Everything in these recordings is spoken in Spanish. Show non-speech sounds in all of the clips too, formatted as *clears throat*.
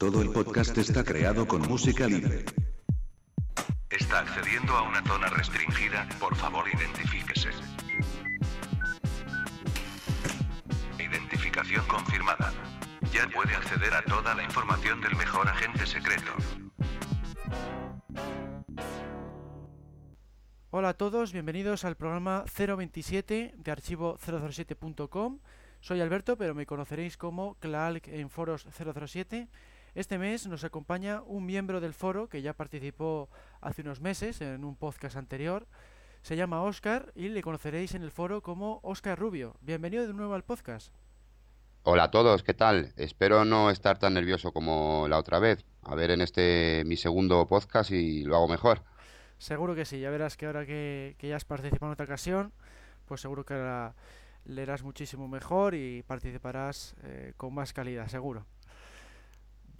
Todo el podcast está creado con música libre. Está accediendo a una zona restringida, por favor identifíquese. Identificación confirmada. Ya puede acceder a toda la información del mejor agente secreto. Hola a todos, bienvenidos al programa 027 de archivo007.com. Soy Alberto, pero me conoceréis como Clark en Foros 007. Este mes nos acompaña un miembro del foro que ya participó hace unos meses en un podcast anterior. Se llama Oscar y le conoceréis en el foro como Oscar Rubio. Bienvenido de nuevo al podcast. Hola a todos, ¿qué tal? Espero no estar tan nervioso como la otra vez. A ver en este mi segundo podcast y lo hago mejor. Seguro que sí, ya verás que ahora que, que ya has participado en otra ocasión, pues seguro que ahora leerás muchísimo mejor y participarás eh, con más calidad, seguro.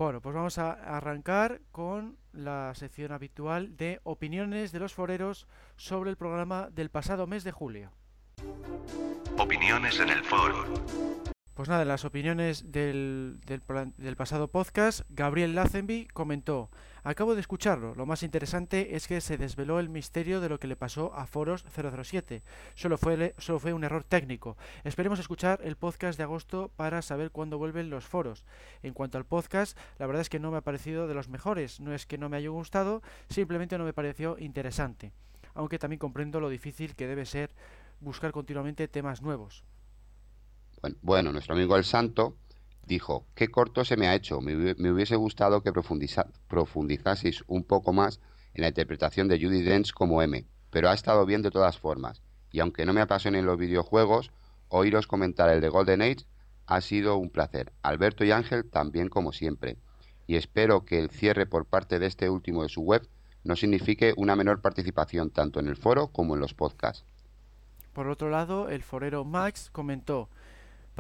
Bueno, pues vamos a arrancar con la sección habitual de opiniones de los foreros sobre el programa del pasado mes de julio. Opiniones en el foro. Pues nada, en las opiniones del, del, pasado podcast, Gabriel Lazenby comentó, acabo de escucharlo, lo más interesante es que se desveló el misterio de lo que le pasó a Foros 007, solo fue, solo fue un error técnico. Esperemos escuchar el podcast de agosto para saber cuándo vuelven los foros. En cuanto al podcast, la verdad es que no me ha parecido de los mejores, no es que no me haya gustado, simplemente no me pareció interesante, aunque también comprendo lo difícil que debe ser buscar continuamente temas nuevos. Bueno, nuestro amigo el Santo dijo, qué corto se me ha hecho, me, hubiese gustado que profundiza, profundizaseis un poco más en la interpretación de Judy Dench como M, pero ha estado bien de todas formas, y aunque no me apasionen los videojuegos, oíros comentar el de Golden Age ha sido un placer. Alberto y Ángel también como siempre, y espero que el cierre por parte de este último de su web no signifique una menor participación tanto en el foro como en los podcasts. Por otro lado, el forero Max comentó,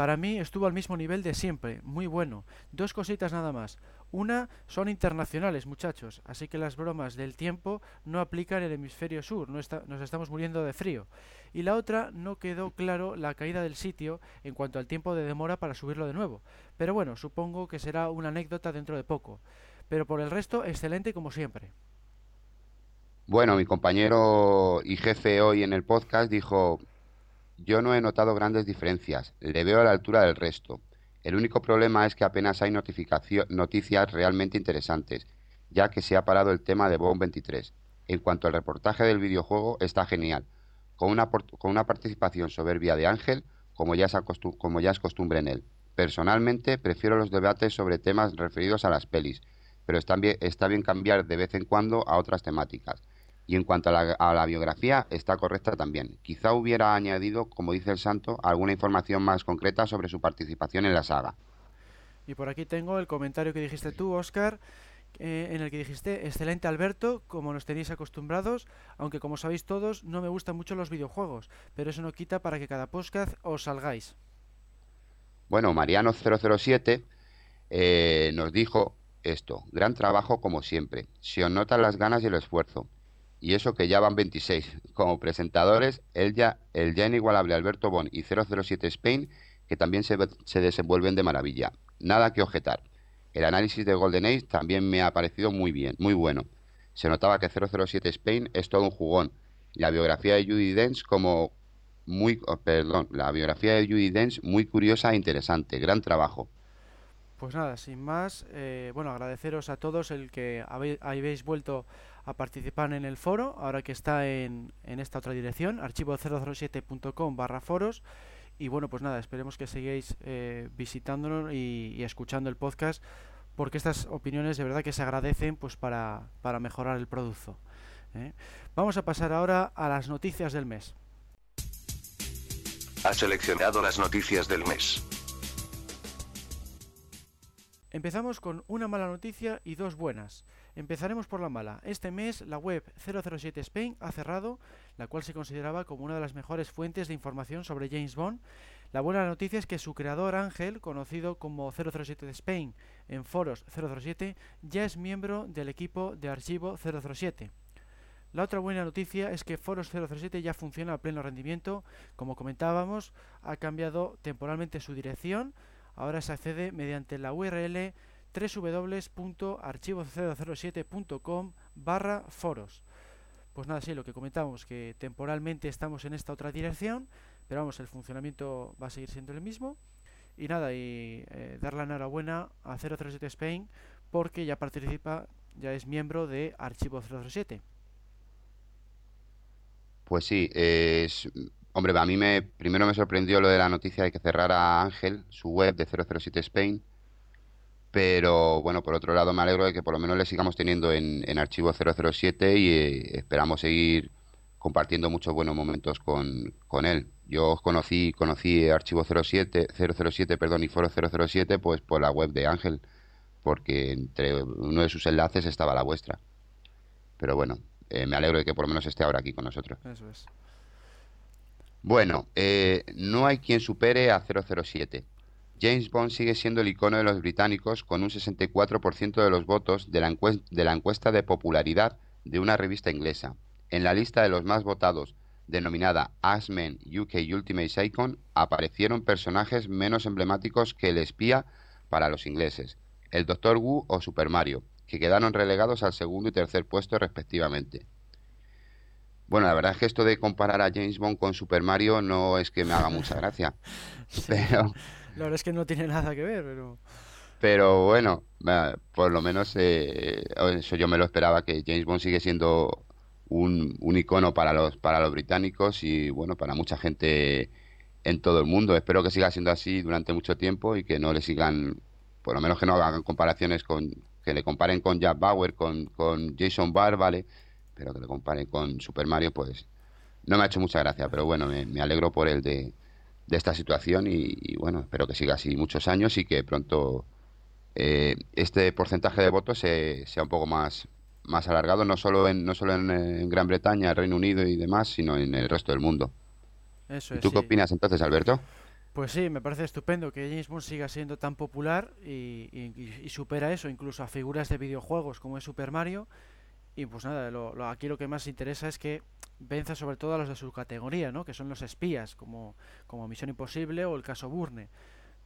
para mí estuvo al mismo nivel de siempre, muy bueno. Dos cositas nada más. Una, son internacionales, muchachos, así que las bromas del tiempo no aplican el hemisferio sur, no está, nos estamos muriendo de frío. Y la otra, no quedó claro la caída del sitio en cuanto al tiempo de demora para subirlo de nuevo. Pero bueno, supongo que será una anécdota dentro de poco. Pero por el resto, excelente como siempre. Bueno, mi compañero y jefe hoy en el podcast dijo, yo no he notado grandes diferencias, le veo a la altura del resto. El único problema es que apenas hay noticias realmente interesantes, ya que se ha parado el tema de Bomb 23. En cuanto al reportaje del videojuego, está genial, con una, con una participación soberbia de Ángel, como ya, es como ya costumbre en él. Personalmente, prefiero los debates sobre temas referidos a las pelis, pero está bien cambiar de vez en cuando a otras temáticas. Y en cuanto a la, a la, biografía, está correcta también. Quizá hubiera añadido, como dice el santo, alguna información más concreta sobre su participación en la saga. Y por aquí tengo el comentario que dijiste tú, Oscar, eh, en el que dijiste, excelente Alberto, como nos tenéis acostumbrados, aunque como sabéis todos, no me gustan mucho los videojuegos, pero eso no quita para que cada podcast os salgáis. Bueno, Mariano007 eh, nos dijo esto, gran trabajo como siempre, se os notan las ganas y el esfuerzo y eso que ya van 26. Como presentadores, el ya, el ya inigualable Alberto Bon y 007 Spain, que también se, se, desenvuelven de maravilla. Nada que objetar. El análisis de Golden Age también me ha parecido muy bien, muy bueno. Se notaba que 007 Spain es todo un jugón. La biografía de Judy Dench como muy, oh, perdón, la biografía de Judy Dench muy curiosa e interesante. Gran trabajo. Pues nada, sin más, eh, bueno, agradeceros a todos el que habéis, habéis vuelto a participar en el foro, ahora que está en, en esta otra dirección, archivo007.com barra foros. Y bueno, pues nada, esperemos que sigáis eh, visitándonos y, y, escuchando el podcast, porque estas opiniones de verdad que se agradecen pues para, para mejorar el producto. ¿eh? Vamos a pasar ahora a las noticias del mes. Ha seleccionado las noticias del mes. Empezamos con una mala noticia y dos buenas. Empezaremos por la mala. Este mes la web 007 Spain ha cerrado, la cual se consideraba como una de las mejores fuentes de información sobre James Bond. La buena noticia es que su creador Ángel, conocido como 007 Spain en foros 007, ya es miembro del equipo de archivo 007. La otra buena noticia es que Foros 007 ya funciona a pleno rendimiento. Como comentábamos, ha cambiado temporalmente su dirección. Ahora se accede mediante la URL www.archivo007.com barra foros. Pues nada, sí, lo que comentamos, que temporalmente estamos en esta otra dirección, pero vamos, el funcionamiento va a seguir siendo el mismo. Y nada, y eh, dar la enhorabuena a 007 Spain porque ya participa, ya es miembro de Archivo 007. Pues sí, es, hombre, a mí me primero me sorprendió lo de la noticia de que cerrara Ángel su web de 007 Spain, pero bueno, por otro lado me alegro de que por lo menos le sigamos teniendo en, en Archivo 007 y eh, esperamos seguir compartiendo muchos buenos momentos con, con él. Yo conocí, conocí Archivo 07, 007 perdón, y Foro 007 pues por la web de Ángel, porque entre uno de sus enlaces estaba la vuestra. Pero bueno, eh, me alegro de que por lo menos esté ahora aquí con nosotros. Eso es. Bueno, eh, no hay quien supere a 007. James Bond sigue siendo el icono de los británicos con un 64% de los votos de la, de la encuesta de popularidad de una revista inglesa. En la lista de los más votados, denominada Asmen UK Ultimate Icon, aparecieron personajes menos emblemáticos que el espía para los ingleses, el Dr. Wu o Super Mario, que quedaron relegados al segundo y tercer puesto respectivamente. Bueno, la verdad es que esto de comparar a James Bond con Super Mario no es que me haga mucha gracia. *laughs* Pero. La verdad es que no tiene nada que ver, pero. Bueno, por lo menos eh, eso yo me lo esperaba, que James Bond sigue siendo un, un, icono para los, para los británicos y bueno, para mucha gente en todo el mundo. Espero que siga siendo así durante mucho tiempo y que no le sigan, por lo menos que no hagan comparaciones con, que le comparen con Jack Bauer, con, con Jason Barr, ¿vale? Pero que le comparen con Super Mario, pues no me ha hecho mucha gracia, pero bueno, me, alegro por el de, de esta situación y, bueno, espero que siga así muchos años y que pronto eh, este porcentaje de votos sea un poco más, más alargado, no solo en, no solo en, Gran Bretaña, Reino Unido y demás, sino en el resto del mundo. Eso ¿Y tú qué opinas entonces, Alberto? Pues sí, me parece estupendo que James Bond siga siendo tan popular y, supera eso, incluso a figuras de videojuegos como es Super Mario. Y pues nada, lo, aquí lo que más interesa es que venza sobre todo a los de su categoría, ¿no? que son los espías, como, como Misión Imposible o el caso Burne.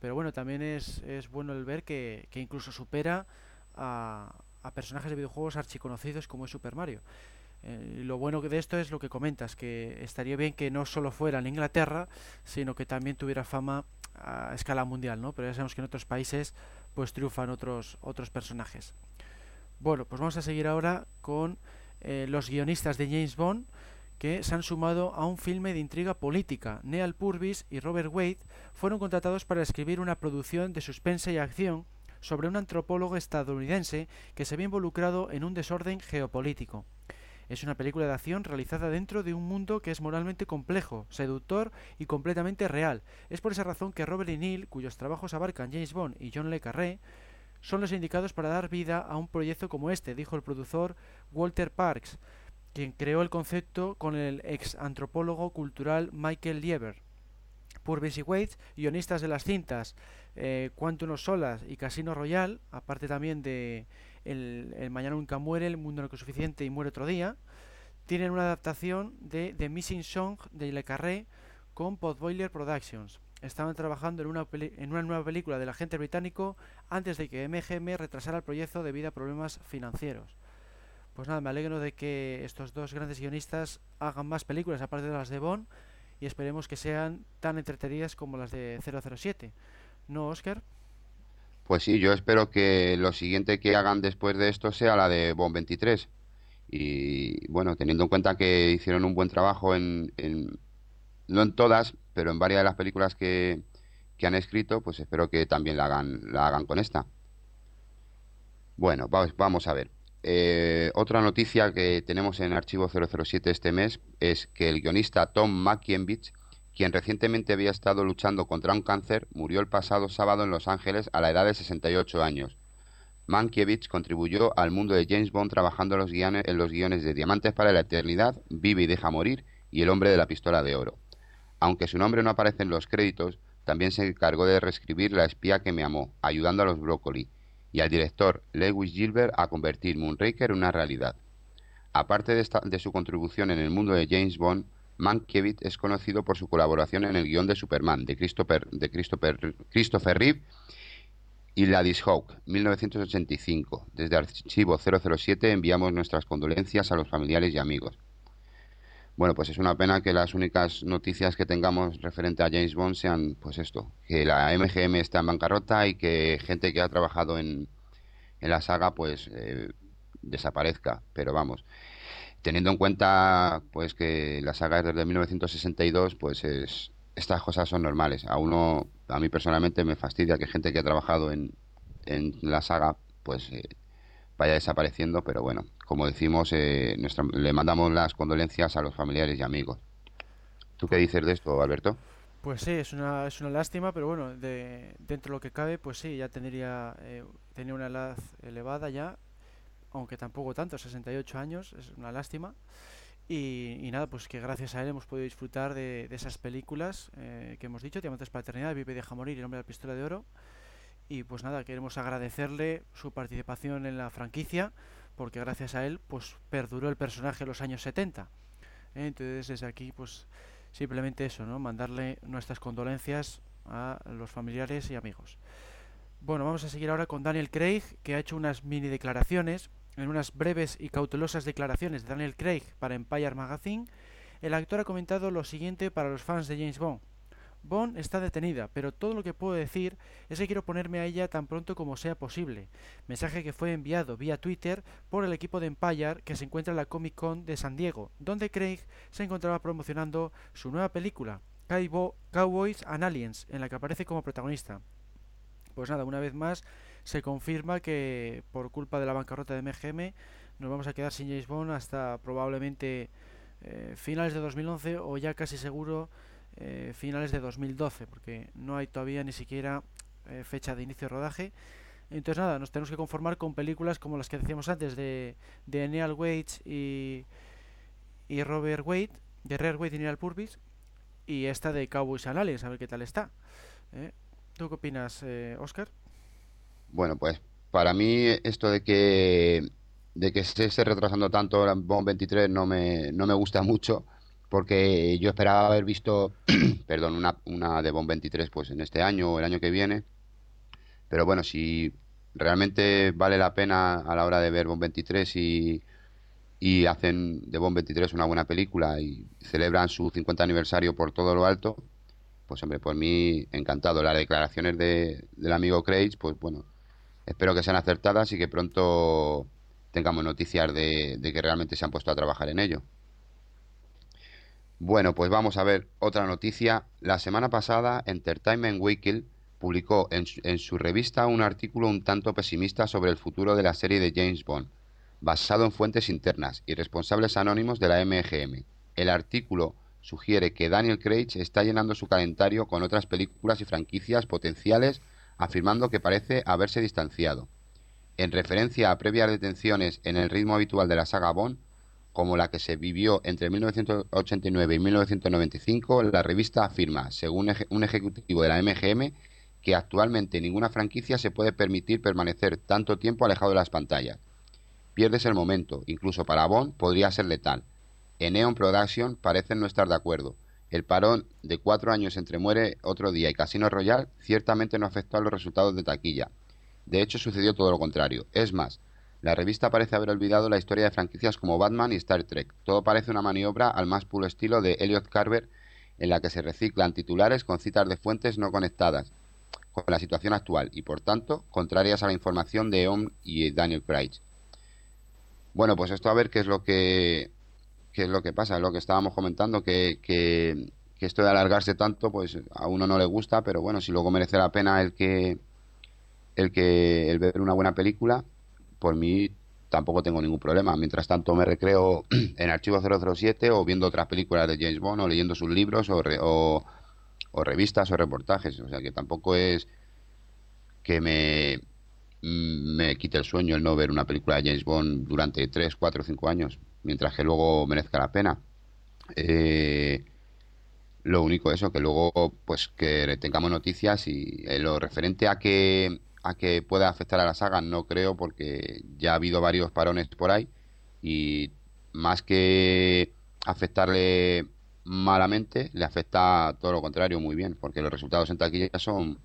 Pero bueno, también es, es bueno el ver que, que incluso supera a, a personajes de videojuegos archiconocidos como es Super Mario. Eh, lo bueno de esto es lo que comentas, que estaría bien que no solo fuera en Inglaterra, sino que también tuviera fama a escala mundial, ¿no? Pero ya sabemos que en otros países pues triunfan otros, otros personajes. Bueno, pues vamos a seguir ahora con eh, los guionistas de James Bond que se han sumado a un filme de intriga política. Neal Purvis y Robert Wade fueron contratados para escribir una producción de suspense y acción sobre un antropólogo estadounidense que se ve involucrado en un desorden geopolítico. Es una película de acción realizada dentro de un mundo que es moralmente complejo, seductor y completamente real. Es por esa razón que Robert y Neil, cuyos trabajos abarcan James Bond y John Le Carré, son los indicados para dar vida a un proyecto como este, dijo el productor Walter Parks, quien creó el concepto con el ex antropólogo cultural Michael Lieber. Purvis y Wade, guionistas de las cintas eh, Quantum Solas y Casino Royale, aparte también de el, Mañana nunca muere, El mundo no es suficiente y muere otro día, tienen una adaptación de The Missing Song de Le Carré con Podboiler Productions. Estaban trabajando en una, en una nueva película del agente británico antes de que MGM retrasara el proyecto debido a problemas financieros. Pues nada, me alegro de que estos dos grandes guionistas hagan más películas aparte de las de Bond y esperemos que sean tan entretenidas como las de 007. ¿No, Oscar? Pues sí, yo espero que lo siguiente que hagan después de esto sea la de Bond 23. Y bueno, teniendo en cuenta que hicieron un buen trabajo en, no en todas, pero en varias de las películas que, que han escrito, pues espero que también la hagan, la hagan con esta. Bueno, vamos, a ver. Eh, otra noticia que tenemos en Archivo 007 este mes es que el guionista Tom Makienbich quien recientemente había estado luchando contra un cáncer, murió el pasado sábado en Los Ángeles a la edad de 68 años. Mankiewicz contribuyó al mundo de James Bond trabajando en los guiones de Diamantes para la Eternidad, Vive y Deja Morir y El Hombre de la Pistola de Oro. Aunque su nombre no aparece en los créditos, también se encargó de reescribir La espía que me amó, ayudando a los Broccoli, y al director Lewis Gilbert a convertir Moonraker en una realidad. Aparte de, de su contribución en el mundo de James Bond, Mankiewicz es conocido por su colaboración en el guion de Superman de Christopher, Christopher, Reeve, Y la Hawk, 1985. Desde Archivo 007 enviamos nuestras condolencias a los familiares y amigos. Bueno, pues es una pena que las únicas noticias que tengamos referente a James Bond sean, pues esto, que la MGM está en bancarrota y que gente que ha trabajado en, en la saga, pues eh, desaparezca. Pero vamos, teniendo en cuenta, pues que la saga es desde 1962, pues es, estas cosas son normales. A uno, a mí personalmente me fastidia que gente que ha trabajado en, en la saga, pues eh, vaya desapareciendo, pero bueno, como decimos, eh, le mandamos las condolencias a los familiares y amigos. ¿Tú qué dices de esto, Alberto? Pues sí, es una, es una lástima, pero bueno, de, dentro de lo que cabe, pues sí, ya tendría eh, tenía una edad elevada ya, aunque tampoco tanto, 68 años, es una lástima. Y, nada, pues que gracias a él hemos podido disfrutar de, esas películas eh, que hemos dicho, Diamantes para la Vive y Deja Morir y El Hombre de la Pistola de Oro. Y pues nada, queremos agradecerle su participación en la franquicia, porque gracias a él pues perduró el personaje en los años 70. Entonces desde aquí pues simplemente eso, ¿no? Mandarle nuestras condolencias a los familiares y amigos. Bueno, vamos a seguir ahora con Daniel Craig, que ha hecho unas mini declaraciones en unas breves y cautelosas declaraciones de Daniel Craig para Empire Magazine, el actor ha comentado lo siguiente para los fans de James Bond. Bond está detenida, pero todo lo que puedo decir es que quiero ponerme a ella tan pronto como sea posible. Mensaje que fue enviado vía Twitter por el equipo de Empire que se encuentra en la Comic Con de San Diego, donde Craig se encontraba promocionando su nueva película, Cowboys and Aliens, en la que aparece como protagonista. Pues nada, una vez más se confirma que por culpa de la bancarrota de MGM nos vamos a quedar sin James Bond hasta probablemente eh, finales de 2011 o ya casi seguro eh, finales de 2012 porque no hay todavía ni siquiera eh, fecha de inicio de rodaje. Entonces nada, nos tenemos que conformar con películas como las que decíamos antes de, de Neil Waits y, y Robert Wade de Rare Wade y Neil Purvis y esta de Cowboys and a ver qué tal está ¿Tú qué opinas, Oscar? Bueno, pues para mí esto de que de que se esté retrasando tanto la Bond 23 no me, no me gusta mucho porque yo esperaba haber visto *clears throat* perdón una, una de Bond 23 pues en este año o el año que viene pero bueno si realmente vale la pena a la hora de ver Bond 23 y, y hacen de Bond 23 una buena película y celebran su 50 aniversario por todo lo alto pues hombre por mí encantado las declaraciones de, del amigo Craig pues bueno Espero que sean acertadas y que pronto tengamos noticias de, que realmente se han puesto a trabajar en ello. Bueno, pues vamos a ver otra noticia. La semana pasada, Entertainment Weekly publicó en su, en su, revista un artículo un tanto pesimista sobre el futuro de la serie de James Bond, basado en fuentes internas y responsables anónimos de la MGM. El artículo sugiere que Daniel Craig está llenando su calendario con otras películas y franquicias potenciales afirmando que parece haberse distanciado, en referencia a previas detenciones en el ritmo habitual de la saga Bond, como la que se vivió entre 1989 y 1995, la revista afirma, según un ejecutivo de la MGM, que actualmente ninguna franquicia se puede permitir permanecer tanto tiempo alejado de las pantallas. Pierdes el momento, incluso para Bond podría ser letal. En Neon Production parecen no estar de acuerdo, el parón de cuatro años entre Muere otro día y Casino Royal ciertamente no afectó a los resultados de taquilla. De hecho, sucedió todo lo contrario. Es más, la revista parece haber olvidado la historia de franquicias como Batman y Star Trek. Todo parece una maniobra al más puro estilo de Elliot Carver, en la que se reciclan titulares con citas de fuentes no conectadas con la situación actual y, por tanto, contrarias a la información de Eon y Daniel Craig. Bueno, pues esto a ver qué es lo que qué es lo que pasa, lo que estábamos comentando, que, que, esto de alargarse tanto, pues a uno no le gusta, pero bueno, si luego merece la pena el que el que el ver una buena película, por mí tampoco tengo ningún problema. Mientras tanto me recreo *clears throat* en Archivo 007 o viendo otras películas de James Bond o leyendo sus libros o, o, o revistas o reportajes. O sea que tampoco es que me, me quite el sueño el no ver una película de James Bond durante 3, 4, 5 años mientras que luego merezca la pena. Eh, lo único eso, que luego pues que tengamos noticias y eh, lo referente a que a que pueda afectar a la saga no creo porque ya ha habido varios parones por ahí y más que afectarle malamente le afecta todo lo contrario muy bien porque los resultados en taquilla son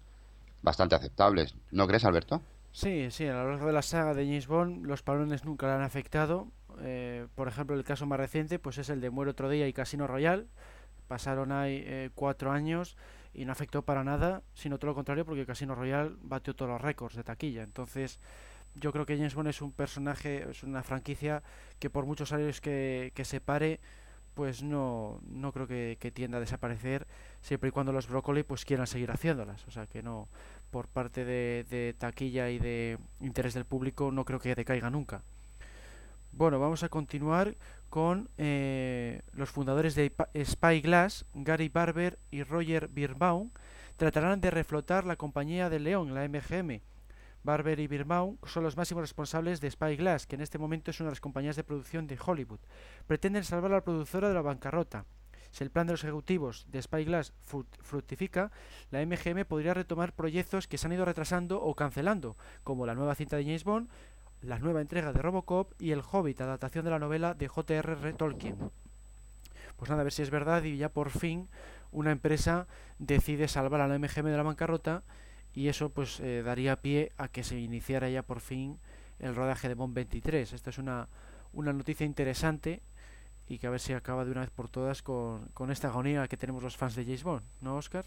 bastante aceptables. ¿No crees, Alberto? Sí, sí, a lo largo de la saga de James Bond los parones nunca le han afectado. Eh, por ejemplo, el caso más reciente pues es el de Muere otro día y Casino Royal. Pasaron ahí eh, cuatro años y no afectó para nada, sino todo lo contrario porque Casino Royal batió todos los récords de taquilla. Entonces, yo creo que James Bond es un personaje, es una franquicia que por muchos años que, que se pare, pues no, no creo que, tienda a desaparecer siempre y cuando los brócoli pues quieran seguir haciéndolas. O sea que no, por parte de, taquilla y de interés del público no creo que decaiga nunca. Bueno, vamos a continuar con eh, los fundadores de Spyglass, Gary Barber y Roger Birbaum, tratarán de reflotar la compañía de León, la MGM, Barber y Birbaum son los máximos responsables de Spyglass, que en este momento es una de las compañías de producción de Hollywood. Pretenden salvar a la productora de la bancarrota. Si el plan de los ejecutivos de Spyglass fructifica, la MGM podría retomar proyectos que se han ido retrasando o cancelando, como la nueva cinta de James Bond, la nueva entrega de Robocop y El Hobbit, adaptación de la novela de J.R.R. Tolkien. Pues nada, a ver si es verdad y ya por fin una empresa decide salvar a la MGM de la bancarrota y eso pues eh, daría pie a que se iniciara ya por fin el rodaje de Bond 23. Esta es una, una noticia interesante y que a ver si acaba de una vez por todas con, con esta agonía que tenemos los fans de James Bond, ¿no, Oscar?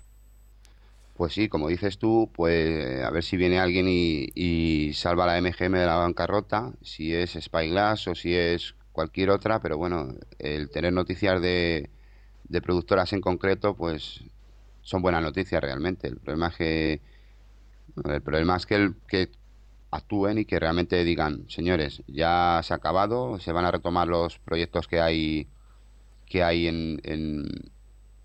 Pues sí, como dices tú, pues a ver si viene alguien y, salva la MGM de la bancarrota, si es Spyglass o si es cualquier otra, pero bueno, el tener noticias de, de productoras en concreto, pues son buenas noticias realmente. El problema es que el problema es que, el, que actúen y que realmente digan, señores, ya se ha acabado, se van a retomar los proyectos que hay que hay en, en,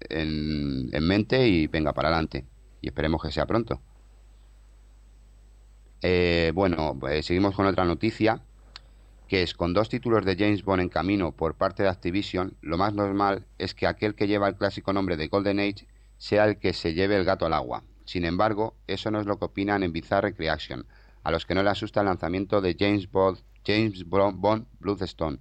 en, mente y venga para adelante. Y esperemos que sea pronto. Eh, bueno, pues seguimos con otra noticia, que es con dos títulos de James Bond en camino por parte de Activision, lo más normal es que aquel que lleva el clásico nombre de Golden Age sea el que se lleve el gato al agua. Sin embargo, eso no es lo que opinan en Bizarre Creation, a los que no le asusta el lanzamiento de James Bond, James Bond Bloodstone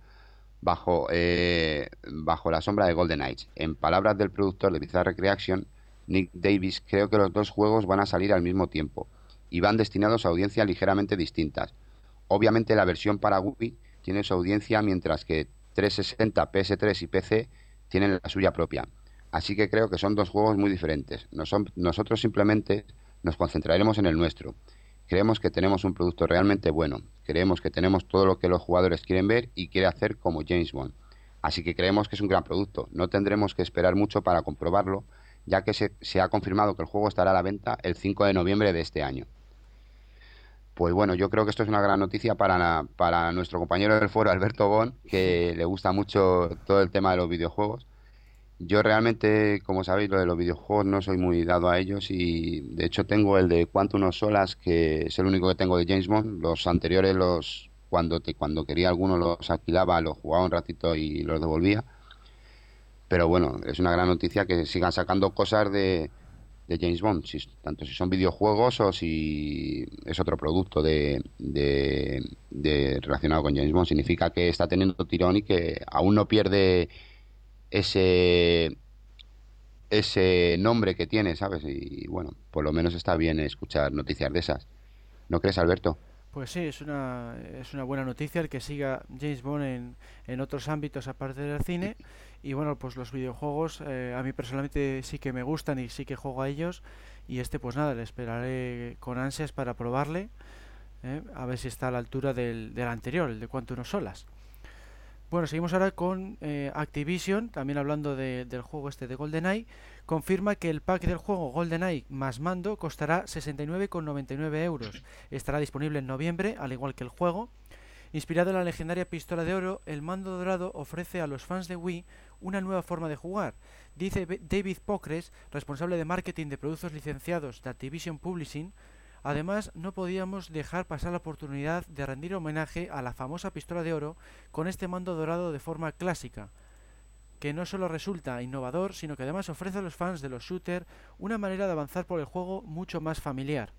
bajo, eh, bajo la sombra de Golden Age. En palabras del productor de Bizarre Creation, Nick Davis, creo que los dos juegos van a salir al mismo tiempo y van destinados a audiencias ligeramente distintas. Obviamente la versión para Wii tiene su audiencia mientras que 360, PS3 y PC tienen la suya propia. Así que creo que son dos juegos muy diferentes. nosotros simplemente nos concentraremos en el nuestro. Creemos que tenemos un producto realmente bueno. Creemos que tenemos todo lo que los jugadores quieren ver y quiere hacer como James Bond. Así que creemos que es un gran producto. No tendremos que esperar mucho para comprobarlo, ya que se, se ha confirmado que el juego estará a la venta el 5 de noviembre de este año. Pues bueno, yo creo que esto es una gran noticia para, para nuestro compañero del foro, Alberto Bon, que le gusta mucho todo el tema de los videojuegos yo realmente, como sabéis, lo de los videojuegos no soy muy dado a ellos y de hecho tengo el de Quantum Solas, que es el único que tengo de James Bond. Los anteriores, los cuando te, cuando quería alguno los alquilaba, los jugaba un ratito y los devolvía. Pero bueno, es una gran noticia que sigan sacando cosas de, de James Bond, si, tanto si son videojuegos o si es otro producto de, de, de relacionado con James Bond. Significa que está teniendo tirón y que aún no pierde ese ese nombre que tiene, ¿sabes? Y bueno, por lo menos está bien escuchar noticias de esas. ¿No crees, Alberto? Pues sí, es una, es una buena noticia el que siga James Bond en, en otros ámbitos aparte del cine. Y bueno, pues los videojuegos eh, a mí personalmente sí que me gustan y sí que juego a ellos. Y este pues nada, le esperaré con ansias para probarle. ¿eh? A ver si está a la altura del, del anterior, el de Quantum Solas. Bueno, seguimos ahora con eh, Activision, también hablando del juego este de GoldenEye. Confirma que el pack del juego GoldenEye más mando costará 69,99 euros. Estará disponible en noviembre, al igual que el juego. Inspirado en la legendaria pistola de oro, el mando dorado ofrece a los fans de Wii una nueva forma de jugar. Dice David Pocres, responsable de marketing de productos licenciados de Activision Publishing, Además, no podíamos dejar pasar la oportunidad de rendir homenaje a la famosa pistola de oro con este mando dorado de forma clásica, que no solo resulta innovador, sino que además ofrece a los fans de los shooters una manera de avanzar por el juego mucho más familiar.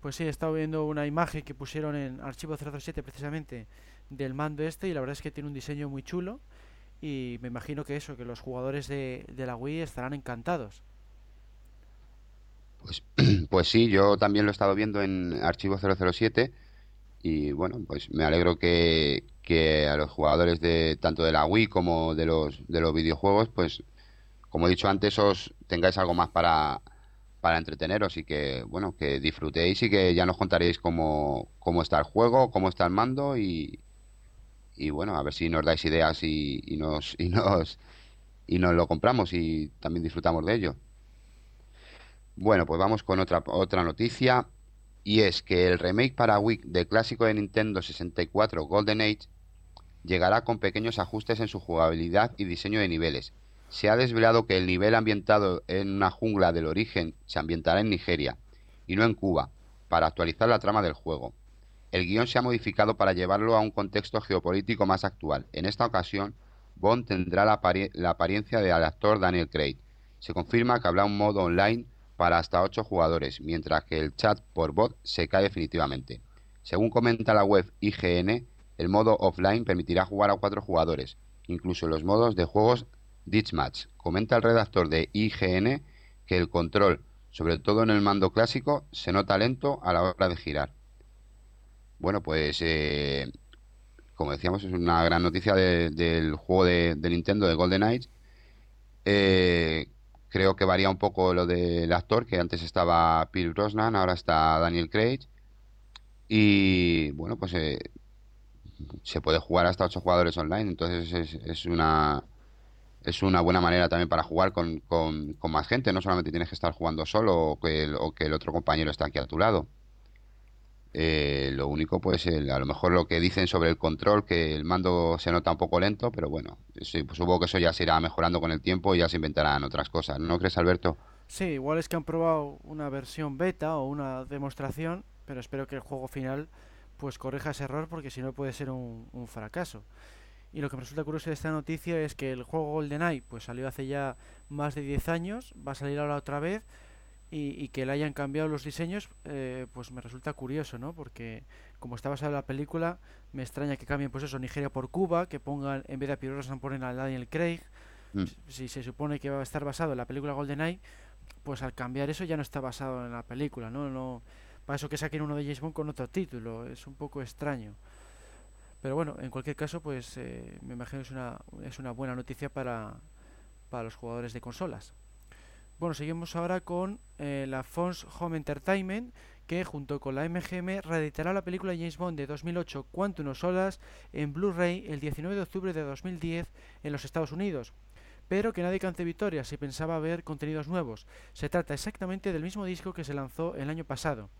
Pues sí, he estado viendo una imagen que pusieron en Archivo 007 precisamente del mando este y la verdad es que tiene un diseño muy chulo y me imagino que eso, que los jugadores de, de la Wii estarán encantados. Pues, *clears throat* Pues sí, yo también lo he estado viendo en Archivo 007 y bueno, pues me alegro que, que a los jugadores de tanto de la Wii como de los de los videojuegos, pues como he dicho antes, os tengáis algo más para, para entreteneros y que bueno, que disfrutéis y que ya nos contaréis cómo, cómo está el juego, cómo está el mando y, y bueno, a ver si nos dais ideas y, nos *laughs* y nos y nos lo compramos y también disfrutamos de ello. Bueno, pues vamos con otra otra noticia y es que el remake para Wii del clásico de Nintendo 64 Golden Age llegará con pequeños ajustes en su jugabilidad y diseño de niveles. Se ha desvelado que el nivel ambientado en una jungla del origen se ambientará en Nigeria y no en Cuba, para actualizar la trama del juego. El guion se ha modificado para llevarlo a un contexto geopolítico más actual. En esta ocasión, Bond tendrá la, apariencia del actor Daniel Craig. Se confirma que habrá un modo online para hasta 8 jugadores, mientras que el chat por bot se cae definitivamente. Según comenta la web IGN, el modo offline permitirá jugar a 4 jugadores, incluso los modos de juegos Ditchmatch. Comenta el redactor de IGN que el control, sobre todo en el mando clásico, se nota lento a la hora de girar. Bueno, pues eh, como decíamos, es una gran noticia del juego de, Nintendo de Golden Age. Eh, Creo que varía un poco lo del actor, que antes estaba Pierce Brosnan, ahora está Daniel Craig. Y bueno, pues eh, se puede jugar hasta 8 jugadores online, entonces es, es, una es una buena manera también para jugar con, con, con, más gente, no solamente tienes que estar jugando solo o que, o que el otro compañero está aquí a tu lado. Eh, lo único, pues, a lo mejor lo que dicen sobre el control, que el mando se nota un poco lento, pero bueno, pues, supongo que eso ya se irá mejorando con el tiempo y ya se inventarán otras cosas. ¿No crees, Alberto? Sí, igual es que han probado una versión beta o una demostración, pero espero que el juego final pues corrija ese error porque si no puede ser un, un fracaso. Y lo que me resulta curioso de esta noticia es que el juego GoldenEye pues salió hace ya más de 10 años, va a salir ahora otra vez y, que le hayan cambiado los diseños, eh, pues me resulta curioso, ¿no? Porque como está basada la película, me extraña que cambien, pues eso, Nigeria por Cuba, que pongan, en vez de a Pierre ponen a Daniel Craig. Mm. Si se supone que va a estar basado en la película GoldenEye, pues al cambiar eso ya no está basado en la película, ¿no? no para eso que saquen uno de James Bond con otro título, es un poco extraño. Pero bueno, en cualquier caso, pues eh, me imagino que es una, es una buena noticia para, para los jugadores de consolas. Bueno, seguimos ahora con eh, la Fons Home Entertainment, que junto con la MGM reeditará la película James Bond de 2008 Quantum of Solas en Blu-ray el 19 de octubre de 2010 en los Estados Unidos. Pero que nadie cante victoria si pensaba ver contenidos nuevos. Se trata exactamente del mismo disco que se lanzó el año pasado.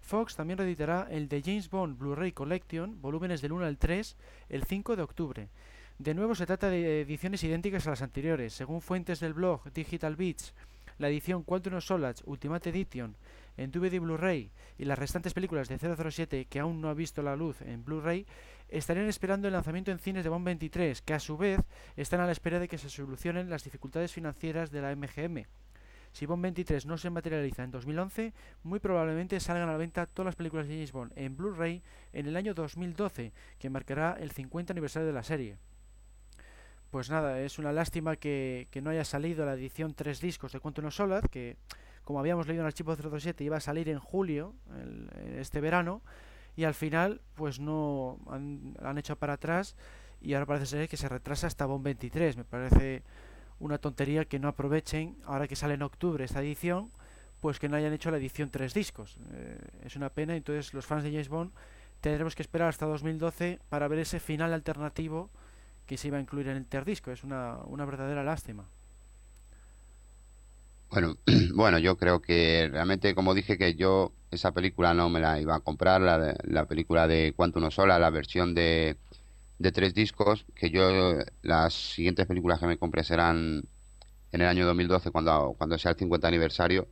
Fox también reeditará el de James Bond Blu-ray Collection, volúmenes del 1 al 3, el 5 de octubre. De nuevo se trata de ediciones idénticas a las anteriores. Según fuentes del blog Digital Beats, la edición Quantum of Solace Ultimate Edition en DVD Blu-ray y las restantes películas de 007 que aún no ha visto la luz en Blu-ray estarían esperando el lanzamiento en cines de Bond 23, que a su vez están a la espera de que se solucionen las dificultades financieras de la MGM. Si Bond 23 no se materializa en 2011, muy probablemente salgan a la venta todas las películas de James Bond en Blu-ray en el año 2012, que marcará el 50 aniversario de la serie. Pues nada, es una lástima que, no haya salido la edición tres discos de Quantum of Solace, que como habíamos leído en el archivo 027 iba a salir en julio, este verano, y al final pues no han, han, hecho para atrás y ahora parece ser que se retrasa hasta Bond 23. Me parece una tontería que no aprovechen, ahora que sale en octubre esta edición, pues que no hayan hecho la edición tres discos. Eh, es una pena, entonces los fans de James Bond tendremos que esperar hasta 2012 para ver ese final alternativo que se iba a incluir en el terdisco. Es una, una verdadera lástima. Bueno, *clears throat* bueno, yo creo que realmente, como dije, que yo esa película no me la iba a comprar, la, la película de Cuánto No Sola, la versión de, de tres discos, que yo las siguientes películas que me compré serán en el año 2012 cuando, cuando sea el 50 aniversario.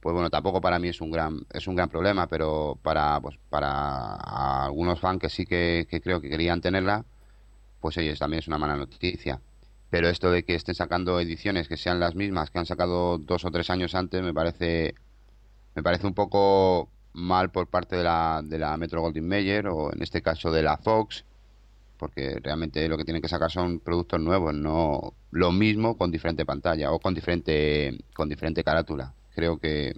Pues bueno, tampoco para mí es un gran es un gran problema, pero para pues para algunos fans que sí que creo que querían tenerla, pues oye, también es una mala noticia. Pero esto de que estén sacando ediciones que sean las mismas que han sacado dos o tres años antes me parece me parece un poco mal por parte de la, de la Metro Goldwyn Mayer o en este caso de la Fox porque realmente lo que tienen que sacar son productos nuevos, no lo mismo con diferente pantalla o con diferente con diferente carátula. Creo que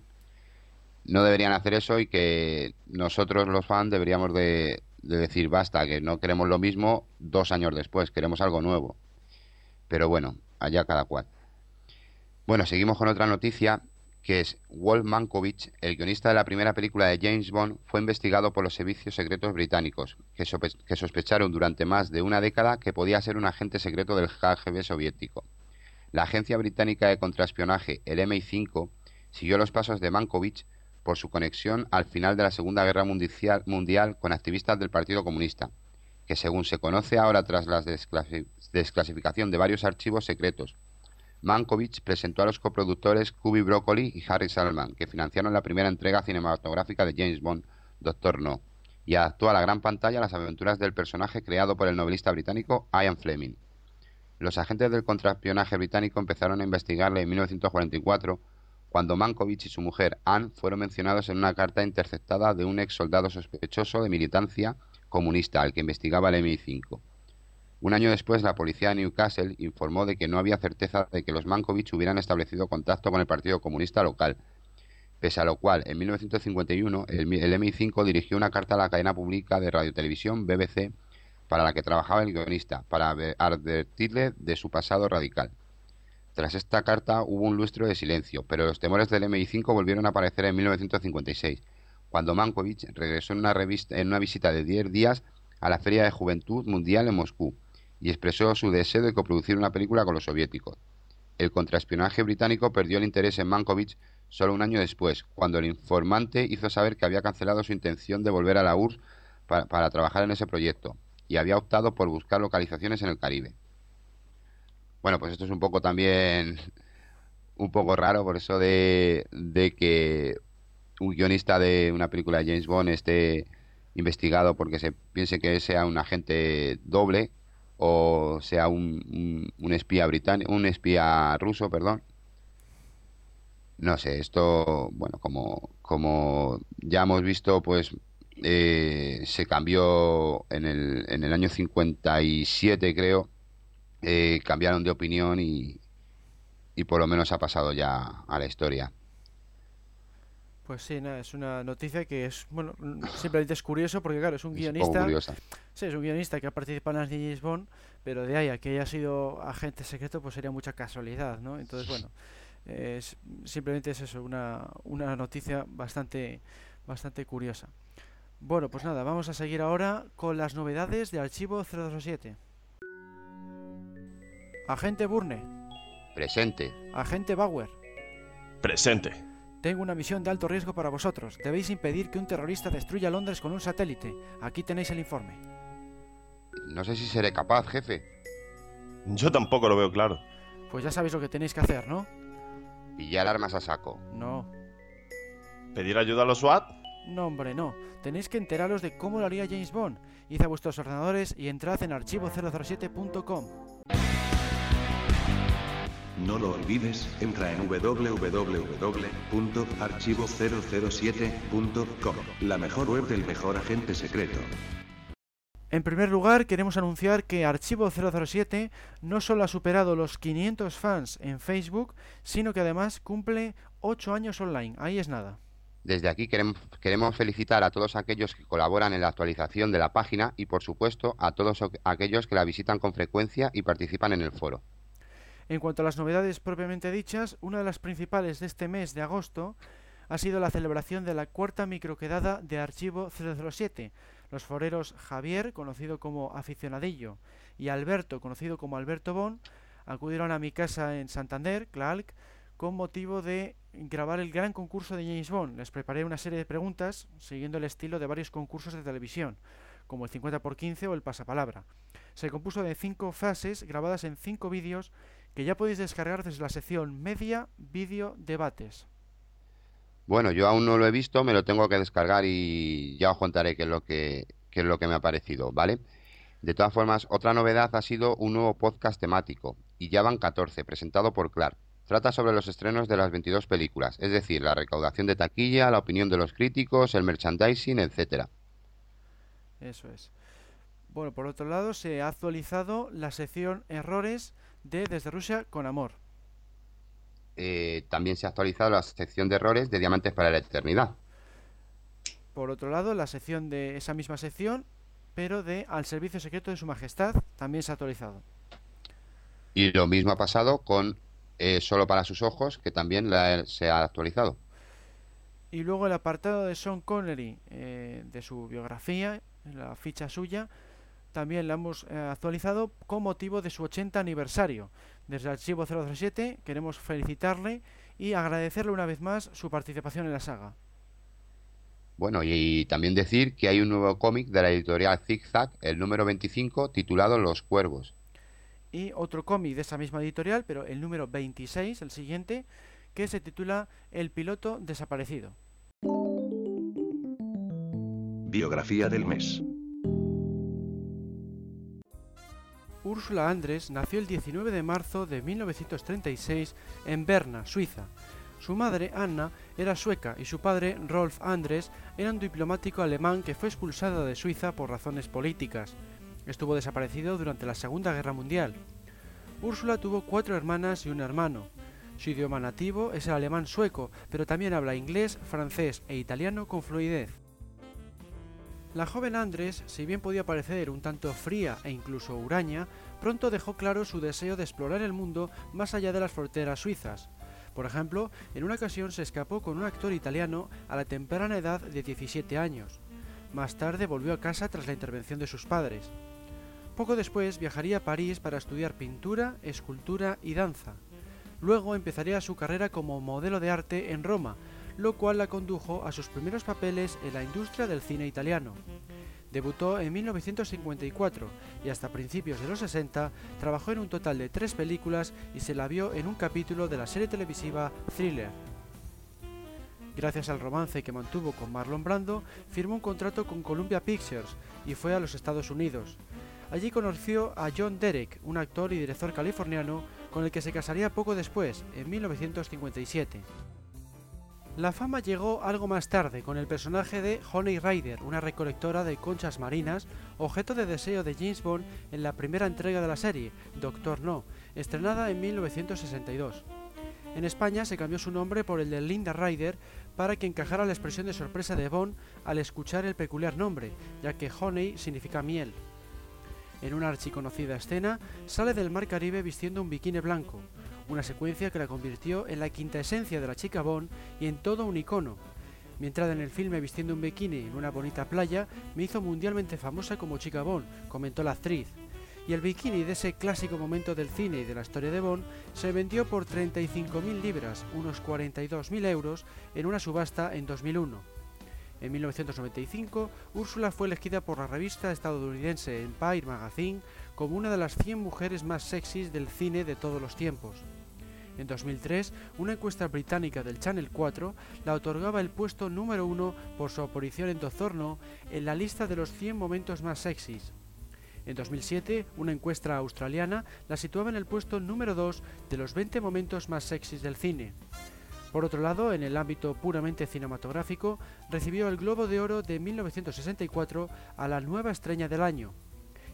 no deberían hacer eso y que nosotros los fans deberíamos de, de decir basta, que no queremos lo mismo dos años después, queremos algo nuevo. Pero bueno, allá cada cual. Bueno, seguimos con otra noticia que es Walt Mankovich, el guionista de la primera película de James Bond, fue investigado por los servicios secretos británicos, que, sospecharon durante más de una década que podía ser un agente secreto del KGB soviético. La agencia británica de contraespionaje, el MI5, siguió los pasos de Mankovich por su conexión al final de la Segunda Guerra Mundial con activistas del Partido Comunista, que según se conoce ahora tras la desclasificación de varios archivos secretos, Mankovich presentó a los coproductores Kubi Broccoli y Harry Salman, que financiaron la primera entrega cinematográfica de James Bond, Doctor No, y adaptó a la gran pantalla las aventuras del personaje creado por el novelista británico Ian Fleming. Los agentes del contraespionaje británico empezaron a investigarle en 1944 cuando Mankovich y su mujer Anne fueron mencionados en una carta interceptada de un ex soldado sospechoso de militancia comunista al que investigaba el MI5. Un año después, la policía de Newcastle informó de que no había certeza de que los Mankovich hubieran establecido contacto con el Partido Comunista local, pese a lo cual, en 1951, el, MI5 dirigió una carta a la cadena pública de radiotelevisión BBC para la que trabajaba el guionista, para advertirle de su pasado radical. Tras esta carta hubo un lustro de silencio, pero los temores del MI5 volvieron a aparecer en 1956, cuando Mankovich regresó en una, revista, en una visita de 10 días a la Feria de Juventud Mundial en Moscú y expresó su deseo de coproducir una película con los soviéticos. El contraespionaje británico perdió el interés en Mankovich solo un año después, cuando el informante hizo saber que había cancelado su intención de volver a la URSS para, trabajar en ese proyecto y había optado por buscar localizaciones en el Caribe. Bueno, pues esto es un poco también un poco raro por eso de, de que un guionista de una película de James Bond esté investigado porque se piense que sea un agente doble o sea un, un, espía británico, un espía ruso, perdón. No sé, esto, bueno, como, como ya hemos visto, pues eh, se cambió en el, en el año 57, creo, eh, cambiaron de opinión y, y por lo menos ha pasado ya a la historia. Pues sí, es una noticia que es, bueno, simplemente es curioso porque, claro, es un guionista. sí, es un guionista que ha participado en las James Bond, pero de ahí a que haya sido agente secreto, pues sería mucha casualidad, ¿no? Entonces, bueno, es, simplemente es eso, una, una noticia bastante, bastante curiosa. Bueno, pues nada, vamos a seguir ahora con las novedades de Archivo 027. Agente Burne. Presente. Agente Bauer. Presente. Tengo una misión de alto riesgo para vosotros. Debéis impedir que un terrorista destruya Londres con un satélite. Aquí tenéis el informe. No sé si seré capaz, jefe. Yo tampoco lo veo claro. Pues ya sabéis lo que tenéis que hacer, ¿no? Pillar armas a saco. No. ¿Pedir ayuda a los SWAT? No, hombre, no. Tenéis que enteraros de cómo lo haría James Bond. Id a vuestros ordenadores y entrad en archivo007.com. No lo olvides, entra en www.archivo007.com, la mejor web del mejor agente secreto. En primer lugar, queremos anunciar que Archivo 007 no solo ha superado los 500 fans en Facebook, sino que además cumple 8 años online. Ahí es nada. Desde aquí queremos, queremos, felicitar a todos aquellos que colaboran en la actualización de la página y, por supuesto, a todos aquellos que la visitan con frecuencia y participan en el foro. En cuanto a las novedades propiamente dichas, una de las principales de este mes de agosto ha sido la celebración de la cuarta microquedada de Archivo 007. Los foreros Javier, conocido como Aficionadillo, y Alberto, conocido como Alberto Bon, acudieron a mi casa en Santander, Clark, con motivo de grabar el gran concurso de James Bond. Les preparé una serie de preguntas siguiendo el estilo de varios concursos de televisión, como el 50 x 15 o el pasapalabra. Se compuso de cinco fases grabadas en cinco vídeos que ya podéis descargar desde la sección Media Vídeo Debates. Bueno, yo aún no lo he visto, me lo tengo que descargar y ya os contaré qué es lo que, es lo que me ha parecido, ¿vale? De todas formas, otra novedad ha sido un nuevo podcast temático, y ya van 14, presentado por Clark. Trata sobre los estrenos de las 22 películas, es decir, la recaudación de taquilla, la opinión de los críticos, el merchandising, etcétera. Eso es. Bueno, por otro lado, se ha actualizado la sección errores de Desde Rusia con Amor. eh, también se ha actualizado la sección de errores de Diamantes para la Eternidad. Por otro lado, la sección de esa misma sección, pero de Al Servicio Secreto de Su Majestad, también se ha actualizado. Y lo mismo ha pasado con eh, Solo para sus ojos, que también la- se ha actualizado. Y luego el apartado de Sean Connery, eh, de su biografía, la ficha suya, también la hemos eh, actualizado con motivo de su 80 aniversario. Desde el Archivo 007 queremos felicitarle y agradecerle una vez más su participación en la saga. Bueno, y, también decir que hay un nuevo cómic de la editorial Zig Zag, el número 25, titulado Los Cuervos. Y otro cómic de esa misma editorial, pero el número 26, el siguiente, que se titula El piloto desaparecido. Biografía del mes. Úrsula Andres nació el 19 de marzo de 1936 en Berna, Suiza. Su madre, Anna, era sueca y su padre, Rolf Andres, era un diplomático alemán que fue expulsado de Suiza por razones políticas. Estuvo desaparecido durante la Segunda Guerra Mundial. Úrsula tuvo cuatro hermanas y un hermano. Su idioma nativo es el alemán sueco, pero también habla inglés, francés e italiano con fluidez. La joven Andres, si bien podía parecer un tanto fría e incluso huraña, pronto dejó claro su deseo de explorar el mundo más allá de las fronteras suizas. Por ejemplo, en una ocasión se escapó con un actor italiano a la temprana edad de 17 años. Más tarde volvió a casa tras la intervención de sus padres. Poco después viajaría a París para estudiar pintura, escultura y danza. Luego empezaría su carrera como modelo de arte en Roma, lo cual la condujo a sus primeros papeles en la industria del cine italiano. Debutó en 1954 y hasta principios de los 60 trabajó en un total de tres películas y se la vio en un capítulo de la serie televisiva Thriller. Gracias al romance que mantuvo con Marlon Brando, firmó un contrato con Columbia Pictures y fue a los Estados Unidos. Allí conoció a John Derek, un actor y director californiano con el que se casaría poco después, en 1957. La fama llegó algo más tarde con el personaje de Honey Rider, una recolectora de conchas marinas, objeto de deseo de James Bond en la primera entrega de la serie, Doctor No, estrenada en 1962. En España se cambió su nombre por el de Linda Ryder para que encajara la expresión de sorpresa de Bond al escuchar el peculiar nombre, ya que Honey significa miel. En una archiconocida escena, sale del mar Caribe vistiendo un bikini blanco, una secuencia que la convirtió en la quinta esencia de la chica Bond y en todo un icono. Mi entrada en el filme vistiendo un bikini en una bonita playa me hizo mundialmente famosa como chica Bond, comentó la actriz. Y el bikini de ese clásico momento del cine y de la historia de Bond se vendió por 35.000 libras, unos 42.000 euros, en una subasta en 2001. En 1995, Úrsula fue elegida por la revista estadounidense Empire Magazine como una de las 100 mujeres más sexys del cine de todos los tiempos. En 2003, una encuesta británica del Channel 4 la otorgaba el puesto número uno por su aparición en Dozorno en la lista de los 100 momentos más sexys. En 2007, una encuesta australiana la situaba en el puesto número 2 de los 20 momentos más sexys del cine. Por otro lado, en el ámbito puramente cinematográfico, recibió el Globo de Oro de 1964 a la nueva estrella del año.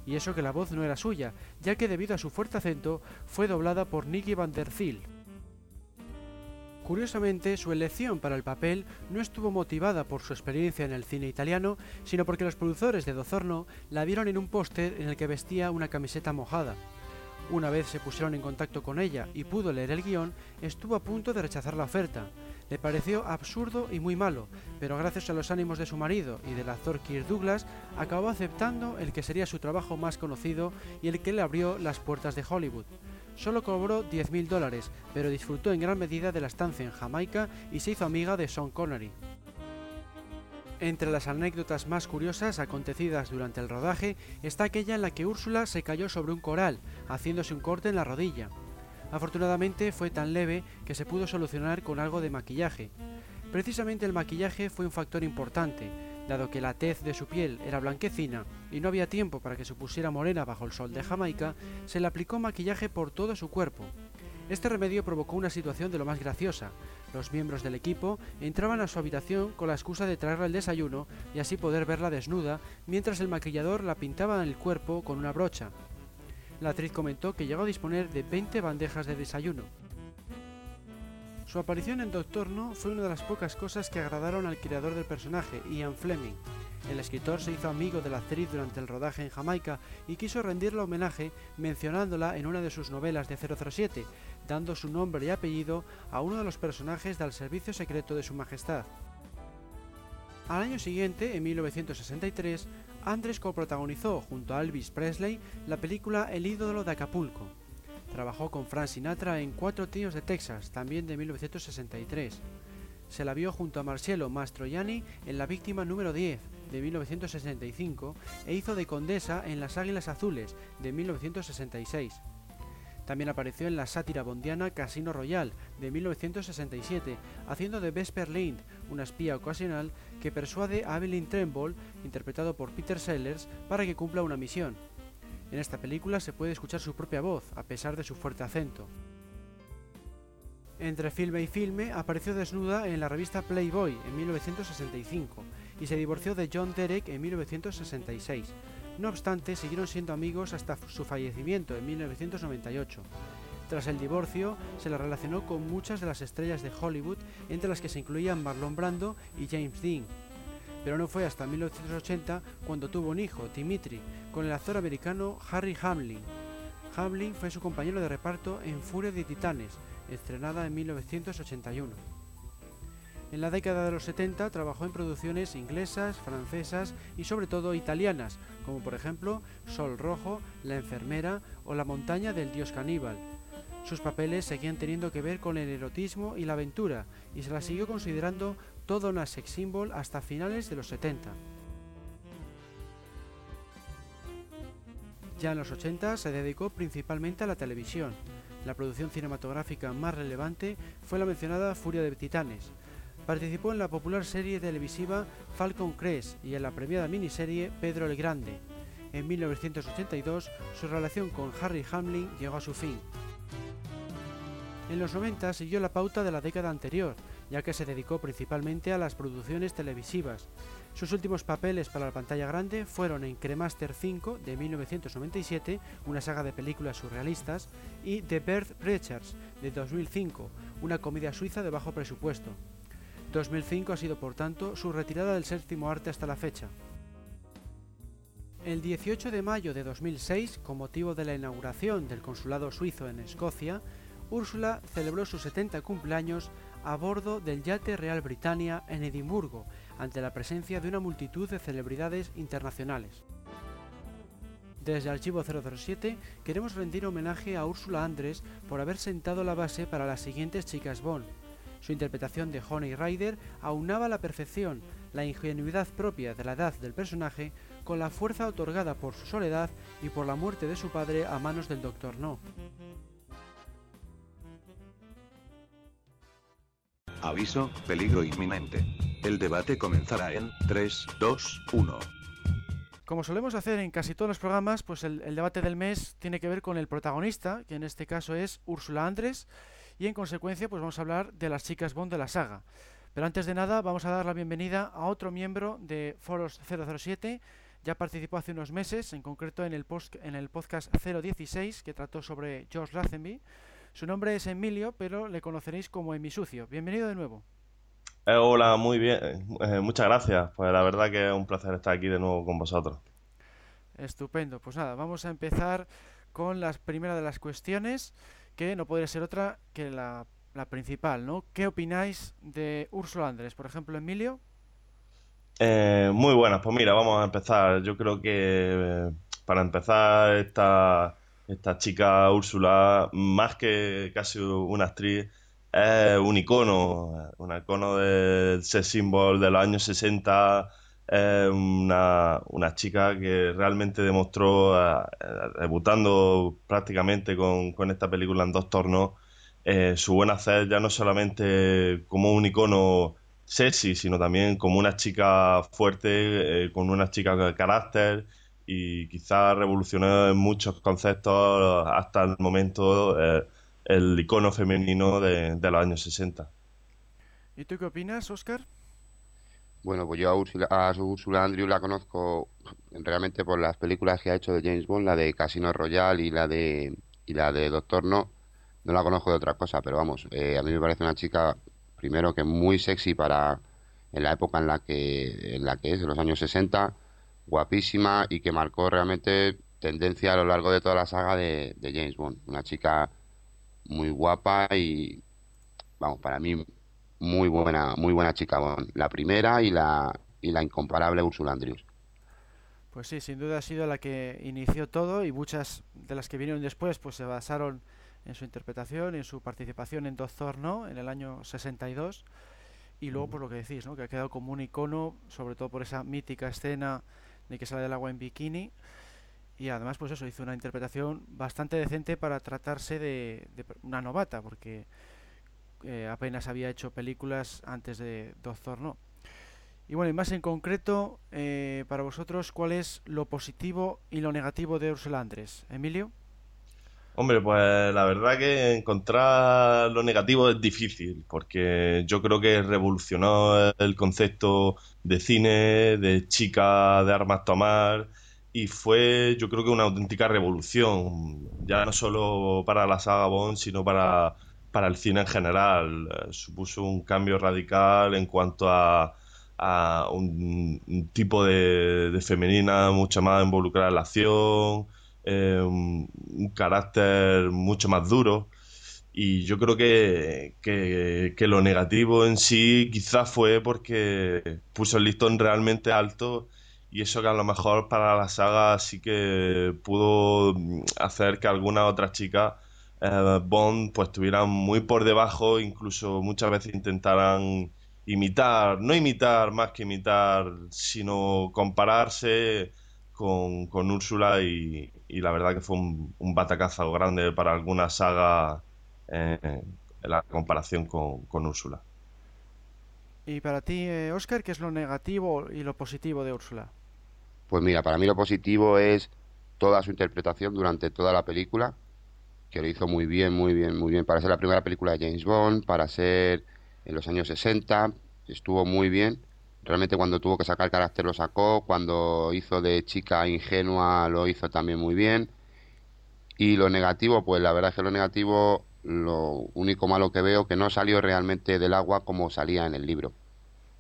Y eso que la voz no era suya, ya que debido a su fuerte acento fue doblada por Nicky van der Zyl. Curiosamente, su elección para el papel no estuvo motivada por su experiencia en el cine italiano, sino porque los productores de Dozorno la vieron en un póster en el que vestía una camiseta mojada. Una vez se pusieron en contacto con ella y pudo leer el guion, estuvo a punto de rechazar la oferta. Le pareció absurdo y muy malo, pero gracias a los ánimos de su marido y del actor Kirk Douglas, acabó aceptando el que sería su trabajo más conocido y el que le abrió las puertas de Hollywood. Solo cobró 10.000 dólares, pero disfrutó en gran medida de la estancia en Jamaica y se hizo amiga de Sean Connery. Entre las anécdotas más curiosas acontecidas durante el rodaje está aquella en la que Úrsula se cayó sobre un coral, haciéndose un corte en la rodilla. Afortunadamente fue tan leve que se pudo solucionar con algo de maquillaje. Precisamente el maquillaje fue un factor importante, dado que la tez de su piel era blanquecina y no había tiempo para que se pusiera morena bajo el sol de Jamaica, se le aplicó maquillaje por todo su cuerpo. Este remedio provocó una situación de lo más graciosa. Los miembros del equipo entraban a su habitación con la excusa de traerle el desayuno y así poder verla desnuda, mientras el maquillador la pintaba en el cuerpo con una brocha. La actriz comentó que llegó a disponer de 20 bandejas de desayuno. Su aparición en Doctor No fue una de las pocas cosas que agradaron al creador del personaje, Ian Fleming. El escritor se hizo amigo de la actriz durante el rodaje en Jamaica y quiso rendirle homenaje mencionándola en una de sus novelas de 007, dando su nombre y apellido a uno de los personajes del servicio secreto de Su Majestad. Al año siguiente, en 1963, Andrés coprotagonizó junto a Elvis Presley la película El ídolo de Acapulco. Trabajó con Frank Sinatra en Cuatro tíos de Texas, también de 1963. Se la vio junto a Marcello Mastroianni en La víctima número 10, de 1965, e hizo de condesa en Las Águilas Azules, de 1966. También apareció en la sátira bondiana Casino Royale, de 1967, haciendo de Vesper Lind, una espía ocasional que persuade a Evelyn Tremble, interpretado por Peter Sellers, para que cumpla una misión. En esta película se puede escuchar su propia voz, a pesar de su fuerte acento. Entre filme y filme apareció desnuda en la revista Playboy en 1965 y se divorció de John Derek en 1966. No obstante, siguieron siendo amigos hasta su fallecimiento en 1998. Tras el divorcio, se la relacionó con muchas de las estrellas de Hollywood, entre las que se incluían Marlon Brando y James Dean. Pero no fue hasta 1980 cuando tuvo un hijo, Dimitri, con el actor americano Harry Hamlin. Hamlin fue su compañero de reparto en Furia de Titanes, estrenada en 1981. En la década de los 70 trabajó en producciones inglesas, francesas y sobre todo italianas, como por ejemplo Sol Rojo, La enfermera o La montaña del dios caníbal. Sus papeles seguían teniendo que ver con el erotismo y la aventura, y se la siguió considerando toda una sex symbol hasta finales de los 70. Ya en los 80 se dedicó principalmente a la televisión. La producción cinematográfica más relevante fue la mencionada Furia de Titanes. Participó en la popular serie televisiva Falcon Crest y en la premiada miniserie Pedro el Grande. En 1982 su relación con Harry Hamlin llegó a su fin. En los 90 siguió la pauta de la década anterior, ya que se dedicó principalmente a las producciones televisivas. Sus últimos papeles para la pantalla grande fueron en Cremaster 5 de 1997, una saga de películas surrealistas, y The Birth Preachers de 2005, una comedia suiza de bajo presupuesto. 2005 ha sido por tanto su retirada del séptimo arte hasta la fecha. El 18 de mayo de 2006, con motivo de la inauguración del consulado suizo en Escocia, Úrsula celebró su 70 cumpleaños a bordo del yate Real Britannia en Edimburgo, ante la presencia de una multitud de celebridades internacionales. Desde Archivo 007 queremos rendir homenaje a Úrsula Andrés por haber sentado la base para las siguientes chicas Bond. Su interpretación de Honey Rider aunaba a la perfección la ingenuidad propia de la edad del personaje con la fuerza otorgada por su soledad y por la muerte de su padre a manos del Doctor No. Aviso, peligro inminente. El debate comenzará en 3, 2, 1. Como solemos hacer en casi todos los programas, pues el, el, debate del mes tiene que ver con el protagonista, que en este caso es Úrsula Andrés, y en consecuencia pues vamos a hablar de las chicas Bond de la saga. Pero antes de nada vamos a dar la bienvenida a otro miembro de Foros 007, ya participó hace unos meses, en concreto en el, post, en el podcast 016, que trató sobre George Lazenby. Su nombre es Emilio, pero le conoceréis como Emisucio. Bienvenido de nuevo. Eh, hola, muy bien. Eh, muchas gracias. Pues la verdad que es un placer estar aquí de nuevo con vosotros. Estupendo. Pues nada, vamos a empezar con la primera de las cuestiones, que no podría ser otra que la, la principal, ¿no? ¿Qué opináis de Úrsula Andrés? Por ejemplo, Emilio. Eh, muy buenas, pues mira, vamos a empezar. Yo creo que para empezar esta, esta chica Úrsula, más que casi una actriz, es un icono, un icono del sex symbol de los años 60, es una, una chica que realmente demostró, debutando prácticamente con, con, esta película en dos tornos, eh, su buen hacer ya no solamente como un icono sexy, sino también como una chica fuerte, eh, con una chica de carácter y quizá revolucionó en muchos conceptos hasta el momento eh, el icono femenino de, de, los años 60. ¿Y tú qué opinas, Oscar? Bueno, pues yo a Úrsula, a Úrsula Andrews la conozco realmente por las películas que ha hecho de James Bond, la de Casino Royale y la de y la de Doctor No. no la conozco de otra cosa, pero vamos, eh, a mí me parece una chica, primero que muy sexy para en la época en la que, en la que es, en los años 60, guapísima y que marcó realmente tendencia a lo largo de toda la saga de, de James Bond. Una chica muy guapa y, vamos, para mí muy buena, muy buena chica Bond. La primera y la, y la incomparable Ursula Andrews. Pues sí, sin duda ha sido la que inició todo y muchas de las que vinieron después pues se basaron en su interpretación en su participación en Doctor No en el año 62 y luego por lo que decís, ¿no? que ha quedado como un icono, sobre todo por esa mítica escena de que sale del agua en bikini y además pues eso hizo una interpretación bastante decente para tratarse de, de una novata porque eh, apenas había hecho películas antes de Doctor No. Y bueno, y más en concreto, eh, para vosotros, ¿cuál es lo positivo y lo negativo de Ursula Andrés? Emilio. Hombre, pues la verdad que encontrar lo negativo es difícil, porque yo creo que revolucionó el concepto de cine, de chica de armas tomar, y fue yo creo que una auténtica revolución, ya no solo para la saga Bond, sino para, para el cine en general. Eh, supuso un cambio radical en cuanto a a un, tipo de, femenina mucho más involucrada en la acción, eh, un, carácter mucho más duro. Y yo creo que, que, lo negativo en sí quizás fue porque puso el listón realmente alto y eso que a lo mejor para la saga sí que pudo hacer que algunas otras chicas eh, Bond pues estuvieran muy por debajo, incluso muchas veces intentaran imitar, no imitar más que imitar, sino compararse con, con Úrsula y, la verdad que fue un, un batacazo grande para alguna saga eh, en la comparación con, con Úrsula. Y para ti, Oscar, eh, ¿qué es lo negativo y lo positivo de Úrsula? Pues mira, para mí lo positivo es toda su interpretación durante toda la película, que lo hizo muy bien, muy bien, muy bien, para ser la primera película de James Bond, para ser en los años 60, estuvo muy bien. Realmente cuando tuvo que sacar carácter lo sacó, cuando hizo de chica ingenua lo hizo también muy bien. Y lo negativo, pues la verdad es que lo negativo, lo único malo que veo, que no salió realmente del agua como salía en el libro.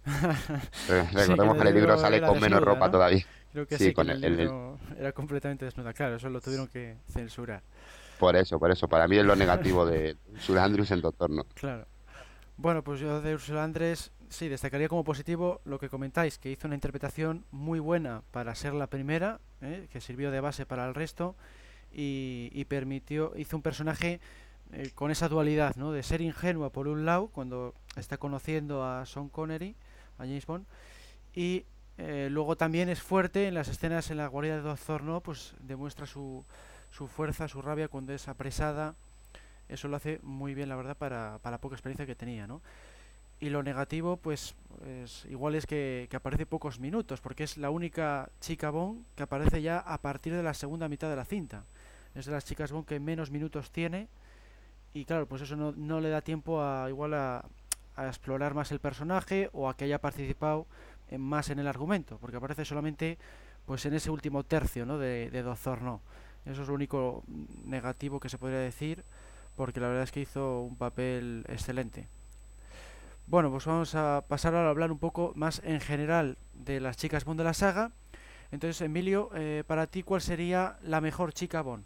*laughs* Recordemos que, en el libro sale con menos ropa todavía. Creo que sí, con el, libro era completamente desnuda. Claro, eso lo tuvieron que censurar. Por eso, por eso. Para mí es lo negativo de Sur Andrews en Doctor No. Claro. Bueno, pues yo de Ursula Andrés sí destacaría como positivo lo que comentáis, que hizo una interpretación muy buena para ser la primera, ¿eh? que sirvió de base para el resto y, permitió, hizo un personaje eh, con esa dualidad, ¿no? De ser ingenua por un lado cuando está conociendo a Sean Connery, a James Bond, y eh, luego también es fuerte en las escenas en la guarida de Doctor No, pues demuestra su, su fuerza, su rabia cuando es apresada eso lo hace muy bien, la verdad, para, para la poca experiencia que tenía, ¿no? Y lo negativo, pues, igual es que, aparece pocos minutos, porque es la única chica Bond que aparece ya a partir de la segunda mitad de la cinta. Es de las chicas Bond que menos minutos tiene, y claro, pues eso no, no le da tiempo a igual a, a, explorar más el personaje o a que haya participado en, más en el argumento, porque aparece solamente pues en ese último tercio ¿no? de, de Doctor No. Eso es lo único negativo que se podría decir porque la verdad es que hizo un papel excelente. Bueno, pues vamos a pasar ahora a hablar un poco más en general de las chicas Bond de la saga. Entonces, Emilio, eh, para ti, ¿cuál sería la mejor chica Bond?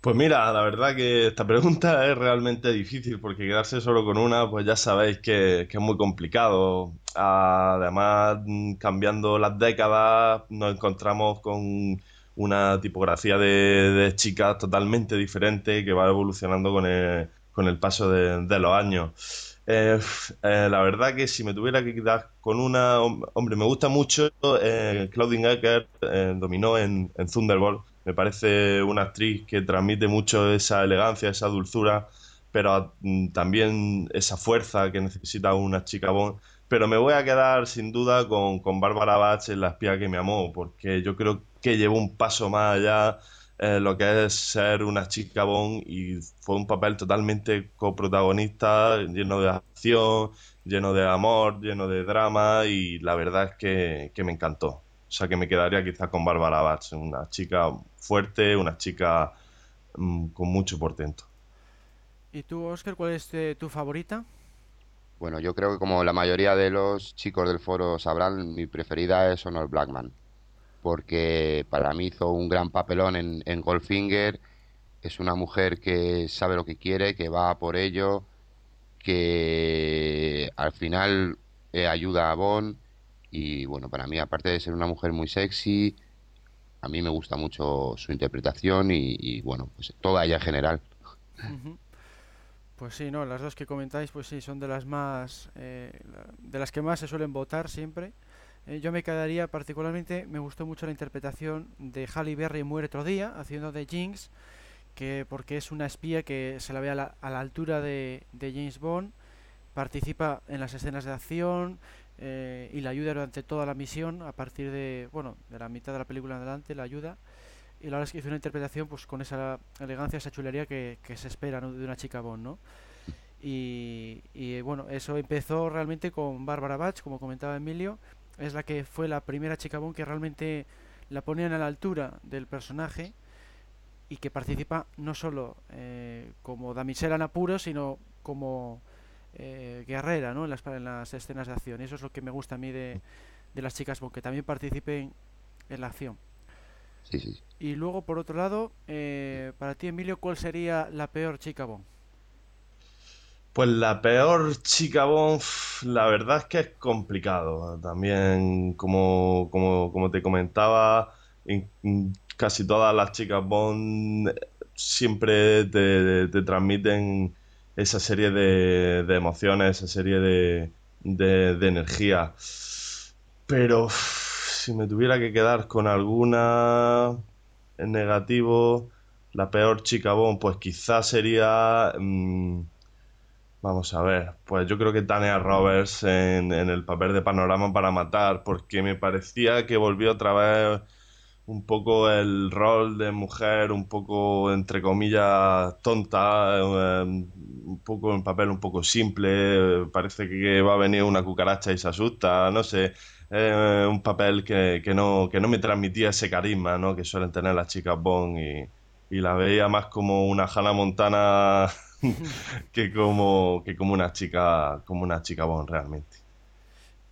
Pues mira, la verdad que esta pregunta *laughs* es realmente difícil porque quedarse solo con una, pues ya sabéis que, que es muy complicado. Además, cambiando las décadas, nos encontramos con una tipografía de, chicas totalmente diferente que va evolucionando con el, con el paso de, los años. Eh, eh, la verdad que si me tuviera que quedar con una, hombre, me gusta mucho eh, Claudine Ecker, eh, dominó en, en Thunderbolt. Me parece una actriz que transmite mucho esa elegancia, esa dulzura, pero mm, también esa fuerza que necesita una chica Bond pero me voy a quedar sin duda con, con Bárbara Bach en La espía que me amó, porque yo creo que llevó un paso más allá eh, lo que es ser una chica Bond y fue un papel totalmente coprotagonista, lleno de acción, lleno de amor, lleno de drama y la verdad es que, que me encantó. O sea que me quedaría quizás con Bárbara Bach, una chica fuerte, una chica mm, con mucho portento. ¿Y tú, Oscar, cuál es eh, tu favorita? Bueno, yo creo que como la mayoría de los chicos del foro sabrán, mi preferida es Honor Blackman, porque para mí hizo un gran papelón en, en Goldfinger, es una mujer que sabe lo que quiere, que va por ello, que al final eh, ayuda a Bond y bueno, para mí aparte de ser una mujer muy sexy, a mí me gusta mucho su interpretación y, bueno, pues toda ella en general. Pues sí, no, las dos que comentáis, pues sí, son de las más, eh, de las que más se suelen votar siempre. Eh, yo me quedaría particularmente, me gustó mucho la interpretación de Halle Berry Muere otro día, haciendo de Jinx, que porque es una espía que se la ve a la, a la altura de, de James Bond, participa en las escenas de acción eh, y la ayuda durante toda la misión, a partir de, bueno, de la mitad de la película en adelante, la ayuda. Y la verdad es que hizo una interpretación pues con esa elegancia, esa chulería que, que se espera ¿no? de una chica Bond, ¿no? Y, y, bueno, eso empezó realmente con Bárbara Bach, como comentaba Emilio, es la que fue la primera chica Bond que realmente la ponían a la altura del personaje y que participa no solo eh, como damisela en apuros, sino como eh, guerrera, ¿no? En las, en las escenas de acción. Y eso es lo que me gusta a mí de, de las chicas Bond, que también participen en la acción. Sí. sí. Y luego, por otro lado, eh, para ti, Emilio, ¿cuál sería la peor chica Bond? Pues la peor chica Bond, la verdad es que es complicado. También, como, como, como te comentaba, en- en casi todas las chicas Bond eh, siempre te, te transmiten esa serie de, de emociones, esa serie de, de, de energía. Pero si me tuviera que quedar con alguna en negativo, la peor chica Bond, pues quizás sería... mm, Vamos a ver, pues yo creo que Tania Roberts en, en el papel de Panorama para Matar, porque me parecía que volvió otra vez un poco el rol de mujer, un poco, entre comillas, tonta, eh, un poco en papel un poco simple, parece que va a venir una cucaracha y se asusta, no sé, eh, un papel que, que no, que no me transmitía ese carisma, ¿no? que suelen tener las chicas Bond y, y la veía más como una Hannah Montana *laughs* que como, que como una chica, como una chica Bond realmente.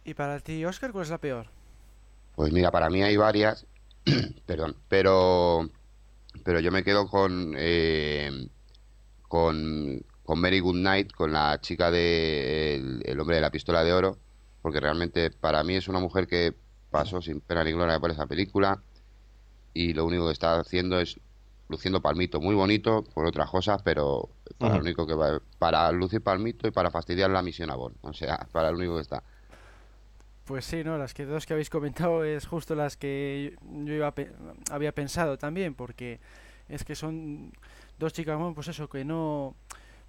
Y para ti, Oscar, ¿cuál es la peor? Pues mira, para mí hay varias, *clears throat* perdón, pero pero yo me quedo con eh, con con Mary Goodnight, con la chica de el, el hombre de la pistola de oro, porque realmente para mí es una mujer que pasó sin pena ni gloria por esa película y lo único que está haciendo es luciendo palmito, muy bonito por otras cosas, pero para lo único que va, para lucir palmito y para fastidiar la misión a Bond, o sea, *laughs* para lo único que está. Pues sí, ¿no? Las que dos que habéis comentado es justo las que yo iba pe- había pensado también, porque es que son dos chicas, pues eso, que no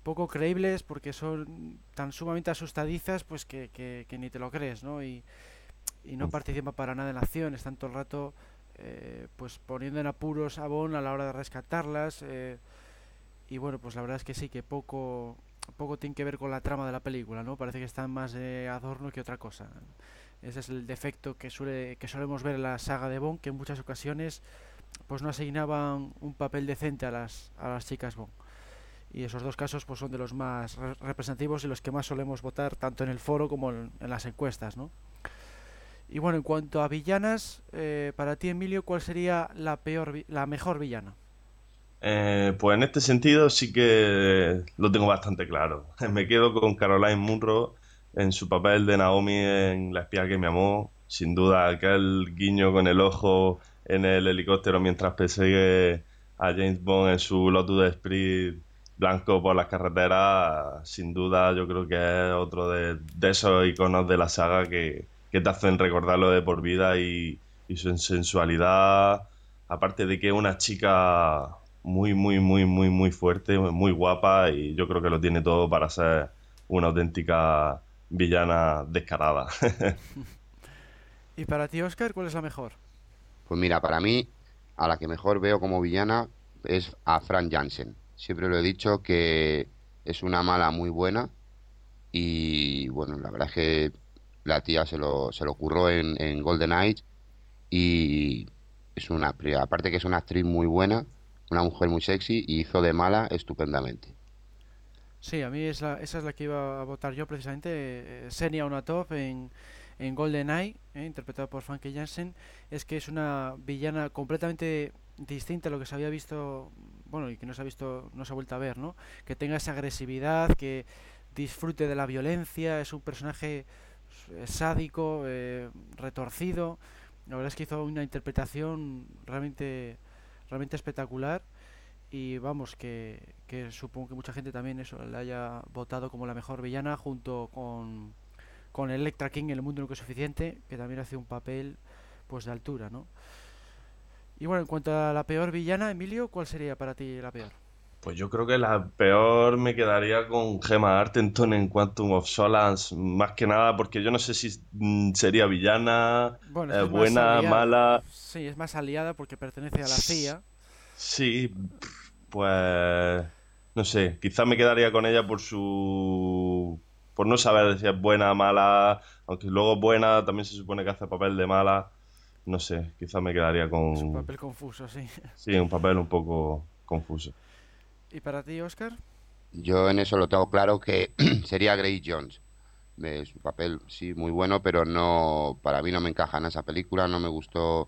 poco creíbles, porque son tan sumamente asustadizas, pues que, que, que ni te lo crees, ¿no? Y, y no participan para nada en la acción, están todo el rato eh, pues poniendo en apuros a Bond a la hora de rescatarlas, eh, y bueno, pues la verdad es que sí, que poco poco tiene que ver con la trama de la película, ¿no? Parece que están más de adorno que otra cosa. Ese es el defecto que suele que solemos ver en la saga de Bond, que en muchas ocasiones pues no asignaban un papel decente a las a las chicas Bond. Y esos dos casos pues son de los más re- representativos y los que más solemos votar tanto en el foro como en, en las encuestas, ¿no? Y bueno, en cuanto a villanas, eh, para ti Emilio, ¿cuál sería la peor la mejor villana? Eh, pues en este sentido sí que lo tengo bastante claro. *laughs* Me quedo con Caroline Munro en su papel de Naomi en La espía que me amó. Sin duda, aquel guiño con el ojo en el helicóptero mientras persigue a James Bond en su Lotus Esprit blanco por las carreteras. Sin duda, yo creo que es otro de, de esos iconos de la saga que, que te hacen recordarlo de por vida y, y su sensualidad. Aparte de que es una chica muy, muy, muy, muy, muy fuerte, muy guapa y yo creo que lo tiene todo para ser una auténtica villana descarada. *laughs* Y para ti, Oscar, ¿cuál es la mejor? Pues mira, para mí, a la que mejor veo como villana es a Fran Jansen. Siempre lo he dicho que es una mala muy buena y bueno, la verdad es que la tía se lo, se lo curró en, en Golden Age y es una, aparte que es una actriz muy buena, una mujer muy sexy y hizo de mala estupendamente. Sí, a mí es la, esa es la que iba a votar yo precisamente. eh, Xenia Onatop en, en GoldenEye, eh, interpretada por Frankie Janssen. Es que es una villana completamente distinta a lo que se había visto, bueno, y que no se ha visto, no se ha vuelto a ver, ¿no? Que tenga esa agresividad, que disfrute de la violencia. Es un personaje sádico, eh, retorcido. La verdad es que hizo una interpretación realmente, realmente espectacular. Y vamos, que, que supongo que mucha gente también eso la haya votado como la mejor villana junto con, con Electra King en El Mundo Nunca es Suficiente, que también hace un papel pues de altura, ¿no? Y bueno, en cuanto a la peor villana, Emilio, ¿cuál sería para ti la peor? Pues yo creo que la peor me quedaría con Gemma Arterton en Quantum of Solace, más que nada porque yo no sé si mm, sería villana, Bueno, eh, buena, mala. Sí, es más aliada porque pertenece a la CIA. Sí, pues no sé, quizás me quedaría con ella por su... por no saber si es buena o mala, aunque luego buena, también se supone que hace papel de mala. No sé, quizás me quedaría Es un con... papel confuso, sí. Sí, un papel un poco confuso. ¿Y para ti, Oscar? Yo en eso lo tengo claro que *clears throat* sería Grace Jones. Es un papel, sí, muy bueno, pero no, para mí no me encaja en esa película, no me gustó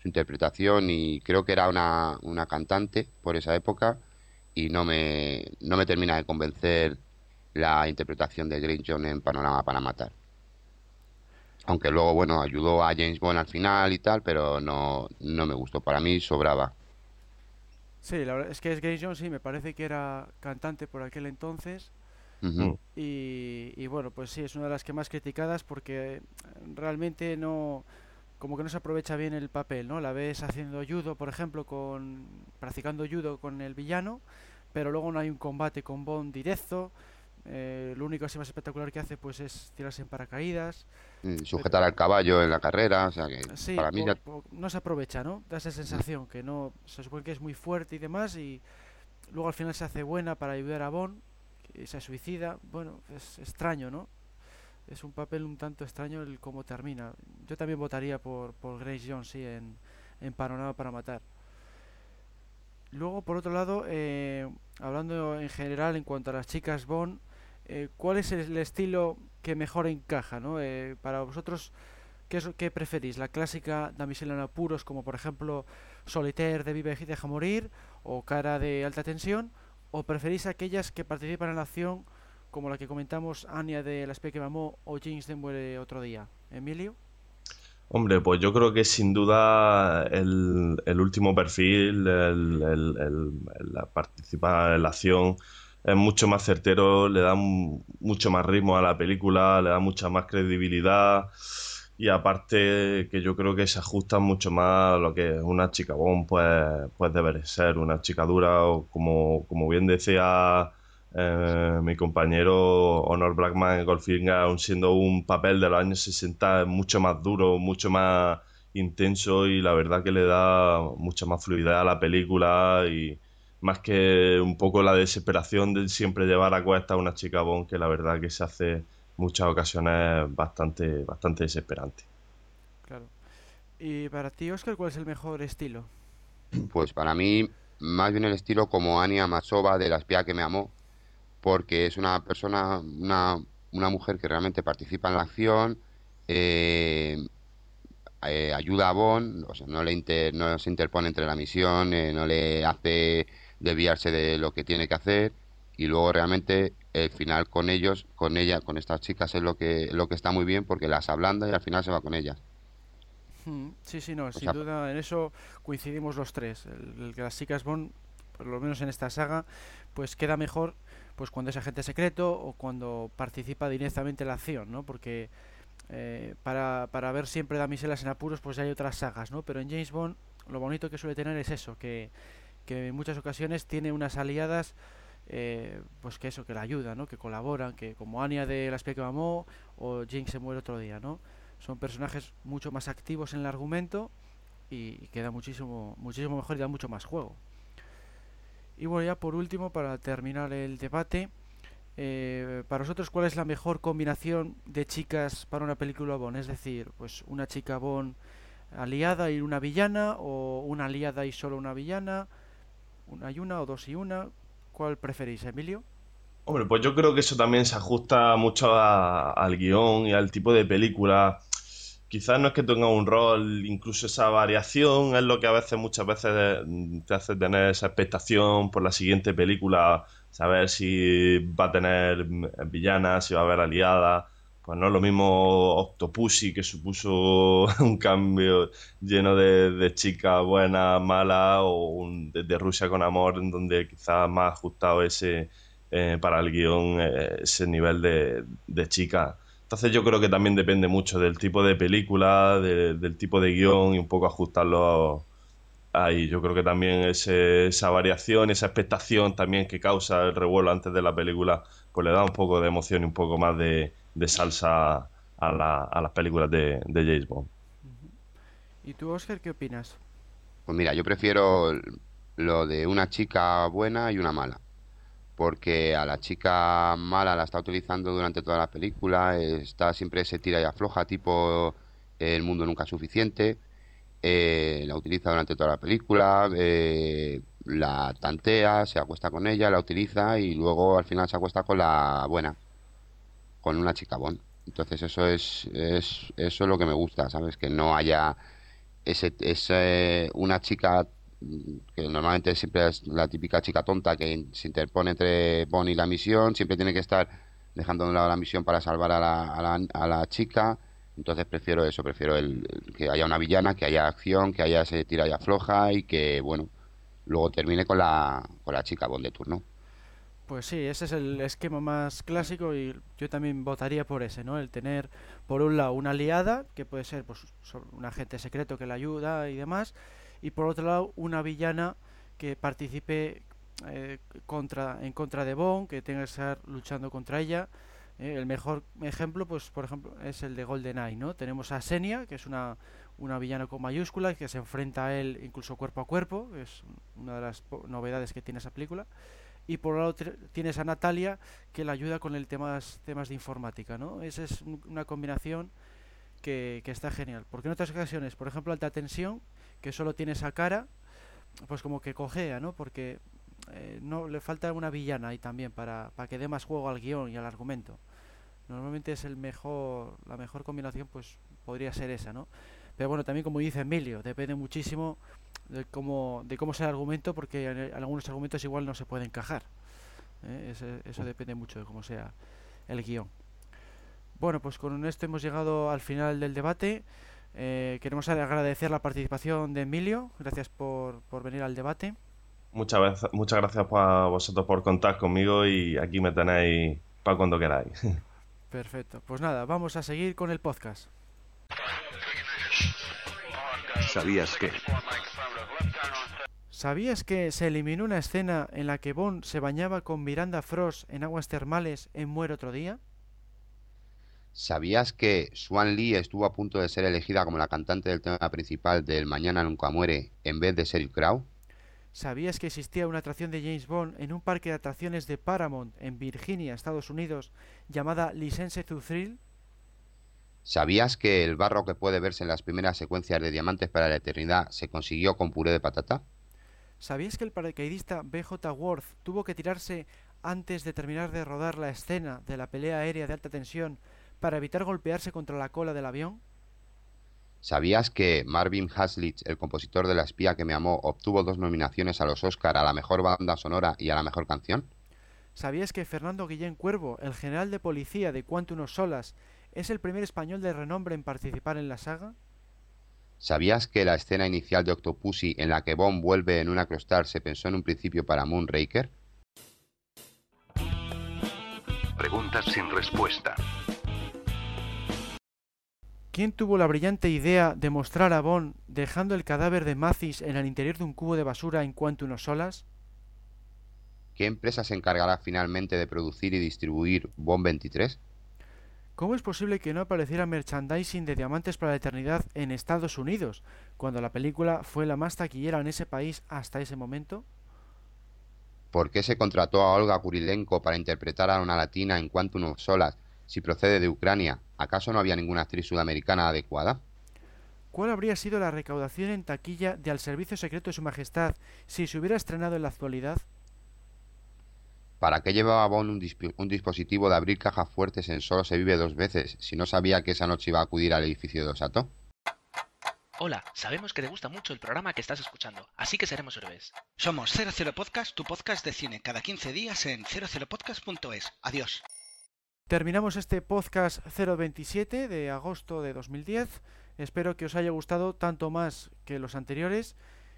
su interpretación y creo que era una, una cantante por esa época y no me, no me termina de convencer la interpretación de Grace Jones en Panorama para Matar. Aunque luego, bueno, ayudó a James Bond al final y tal, pero no, no me gustó. Para mí sobraba. Sí, la verdad es que es Grace Jones, sí, me parece que era cantante por aquel entonces. Ujú. Y, y bueno, pues sí, es una de las que más criticadas porque realmente no, como que no se aprovecha bien el papel, ¿no? La ves haciendo judo, por ejemplo, con practicando judo con el villano, pero luego no hay un combate con Bond directo. eh, lo único así más espectacular que hace pues es tirarse en paracaídas. Mm, Sujetar al caballo en la carrera, o sea que Sí, para mí ya no se aprovecha, ¿no? Da esa sensación que no se supone que es muy fuerte y demás y luego al final se hace buena para ayudar a Bond y se suicida. Bueno, es extraño, ¿no? Es un papel un tanto extraño el cómo termina. Yo también votaría por, por Grace Jones, sí, en, en Panorama para Matar. Luego, por otro lado, eh, hablando en general en cuanto a las chicas Bond, eh, ¿cuál es el estilo que mejor encaja, ¿no? Eh, para vosotros, ¿qué, es, ¿qué preferís? ¿La clásica damisela en apuros, como por ejemplo Solitaire de Vive y Deja Morir, o Cara de Alta Tensión? ¿O preferís aquellas que participan en la acción, como la que comentamos, Anya de La espía que mamó o James de Muere otro día? ¿Emilio? Hombre, pues yo creo que sin duda el, último perfil, el, el- la participar en la acción, es mucho más certero, le da mu- mucho más ritmo a la película, le da mucha más credibilidad y aparte que yo creo que se ajusta mucho más a lo que una chica Bond pues, pues debe de ser, una chica dura o como, como bien decía eh, mi compañero Honor Blackman en Goldfinger, aun siendo un papel de los años 60, es mucho más duro, mucho más intenso y la verdad que le da mucha más fluidez a la película y más que un poco la desesperación de siempre llevar a cuesta a una chica Bond que la verdad que se hace en muchas ocasiones bastante, bastante desesperante. Claro. ¿Y para ti, Oscar, cuál es el mejor estilo? Pues para mí, más bien el estilo como Anya Masova de La espía que me amó, porque es una persona, una, una mujer que realmente participa en la acción, eh, eh, ayuda a Bond, o sea, no le inter- no se interpone entre la misión, eh, no le hace desviarse de lo que tiene que hacer, y luego realmente el final con ellos, con ella, con estas chicas es lo que, lo que está muy bien porque las ablanda y al final se va con ellas. Mm, Sí, sí, no, sin sea, duda en eso coincidimos los tres. El, el que las chicas Bond, por lo menos en esta saga, pues queda mejor pues cuando es agente secreto o cuando participa directamente en la acción, ¿no? Porque eh, para, para ver siempre damiselas en apuros, pues hay otras sagas, ¿no? Pero en James Bond lo bonito que suele tener es eso, que, que en muchas ocasiones tiene unas aliadas, eh, pues que eso, que la ayudan, ¿no? Que colaboran, que como Anya de La espía que mamó o James se muere otro día, ¿no? Son personajes mucho más activos en el argumento y, y queda muchísimo, muchísimo mejor y da mucho más juego. Y bueno, ya por último, para terminar el debate, eh, para vosotros, ¿cuál es la mejor combinación de chicas para una película Bond? Es decir, pues una chica Bond aliada y una villana, o una aliada y solo una villana, una y una, o dos y una. ¿Cuál preferís, Emilio? Hombre, pues yo creo que eso también se ajusta mucho al guion y al tipo de película. Quizás no es que tenga un rol, incluso esa variación es lo que a veces, muchas veces te hace tener esa expectación por la siguiente película, saber si va a tener villanas, si va a haber aliadas. Pues no es lo mismo Octopussy, que supuso *laughs* un cambio lleno de, chicas buenas, malas, o un, de, Rusia con amor, en donde quizás más ajustado ese eh, para el guion, eh, ese nivel de, de chica. Entonces yo creo que también depende mucho del tipo de película, del tipo de guion y un poco ajustarlo ahí. Yo creo que también esa variación, esa expectación también que causa el revuelo antes de la película, pues le da un poco de emoción y un poco más de, de salsa a, la, a, las películas de, de James Bond. ¿Y tú, Oscar, qué opinas? Pues mira, yo prefiero lo de una chica buena y una mala. Porque a la chica mala la está utilizando durante toda la película, está siempre se tira y afloja, tipo el mundo nunca es suficiente. Eh, la utiliza durante toda la película, eh, la tantea, se acuesta con ella, la utiliza y luego al final se acuesta con la buena con una chica bon. Entonces eso es, es, eso es lo que me gusta, ¿sabes? Que no haya ese, ese, una chica que normalmente siempre es la típica chica tonta que se interpone entre Bon y la misión, siempre tiene que estar dejando de lado la misión para salvar a la, a la, a la chica. Entonces prefiero eso, prefiero el, que haya una villana, que haya acción, que haya ese tira y afloja y que, bueno, luego termine con la, con la chica Bon de turno. Pues sí, ese es el esquema más clásico y yo también votaría por ese, ¿no? El tener, por un lado, una aliada, que puede ser pues, un agente secreto que la ayuda y demás, y por otro lado, una villana que participe eh, contra, en contra de Bond, que tenga que estar luchando contra ella. Eh, el mejor ejemplo, pues por ejemplo, es el de GoldenEye, ¿no? Tenemos a Senia, que es una, una villana con mayúsculas, que se enfrenta a él incluso cuerpo a cuerpo, es una de las novedades que tiene esa película y por otro tienes a Natalia que la ayuda con el temas temas de informática no esa es una combinación que, está genial. Porque en otras ocasiones por ejemplo alta tensión que solo tiene esa cara pues como que cojea no porque eh, no le falta una villana ahí también para, para que dé más juego al guion y al argumento. Normalmente es el mejor la mejor combinación pues podría ser esa no pero bueno también como dice Emilio depende muchísimo de cómo, de cómo sea el argumento, porque algunos argumentos igual no se pueden encajar. ¿eh? eso depende mucho de cómo sea el guion. Bueno, pues con esto hemos llegado al final del debate. Eh, queremos agradecer la participación de Emilio. Gracias por, por venir al debate. Muchas, muchas gracias a vosotros por contar conmigo y aquí me tenéis para cuando queráis. *laughs* Perfecto. Pues nada, vamos a seguir con el podcast. ¿Sabías que? ¿Sabías que se eliminó una escena en la que Bond se bañaba con Miranda Frost en aguas termales en Muere otro día? ¿Sabías que Swan Lee estuvo a punto de ser elegida como la cantante del tema principal del Mañana Nunca Muere en vez de Sheryl Crow? ¿Sabías que existía una atracción de James Bond en un parque de atracciones de Paramount en Virginia, Estados Unidos, llamada License to Thrill? ¿Sabías que el barro que puede verse en las primeras secuencias de Diamantes para la Eternidad se consiguió con puré de patata? ¿Sabías que el paracaidista BJ Worth tuvo que tirarse antes de terminar de rodar la escena de la pelea aérea de alta tensión para evitar golpearse contra la cola del avión? ¿Sabías que Marvin Haslitz, el compositor de La espía que me amó, obtuvo dos nominaciones a los Oscar a la mejor banda sonora y a la mejor canción? ¿Sabías que Fernando Guillén Cuervo, el general de policía de Quantum Solas, es el primer español de renombre en participar en la saga? ¿Sabías que la escena inicial de Octopussy en la que Bond vuelve en una crostar se pensó en un principio para Moonraker? Preguntas sin respuesta. ¿Quién tuvo la brillante idea de mostrar a Bond dejando el cadáver de Mathis en el interior de un cubo de basura en cuanto unos solas? ¿Qué empresa se encargará finalmente de producir y distribuir Bond 23? ¿Cómo es posible que no apareciera merchandising de Diamantes para la Eternidad en Estados Unidos, cuando la película fue la más taquillera en ese país hasta ese momento? ¿Por qué se contrató a Olga Kurilenko para interpretar a una latina en Quantum of Solas si procede de Ucrania? ¿Acaso no había ninguna actriz sudamericana adecuada? ¿Cuál habría sido la recaudación en taquilla de Al Servicio Secreto de Su Majestad si se hubiera estrenado en la actualidad? ¿Para qué llevaba Bond un, disp- un dispositivo de abrir cajas fuertes en Solo se vive dos veces si no sabía que esa noche iba a acudir al edificio de Osato? Hola, sabemos que te gusta mucho el programa que estás escuchando, así que seremos héroes. Somos 00 Podcast, tu podcast de cine, cada 15 días en 00podcast.es. Adiós. Terminamos este podcast 027 de agosto de 2010. Espero que os haya gustado tanto más que los anteriores.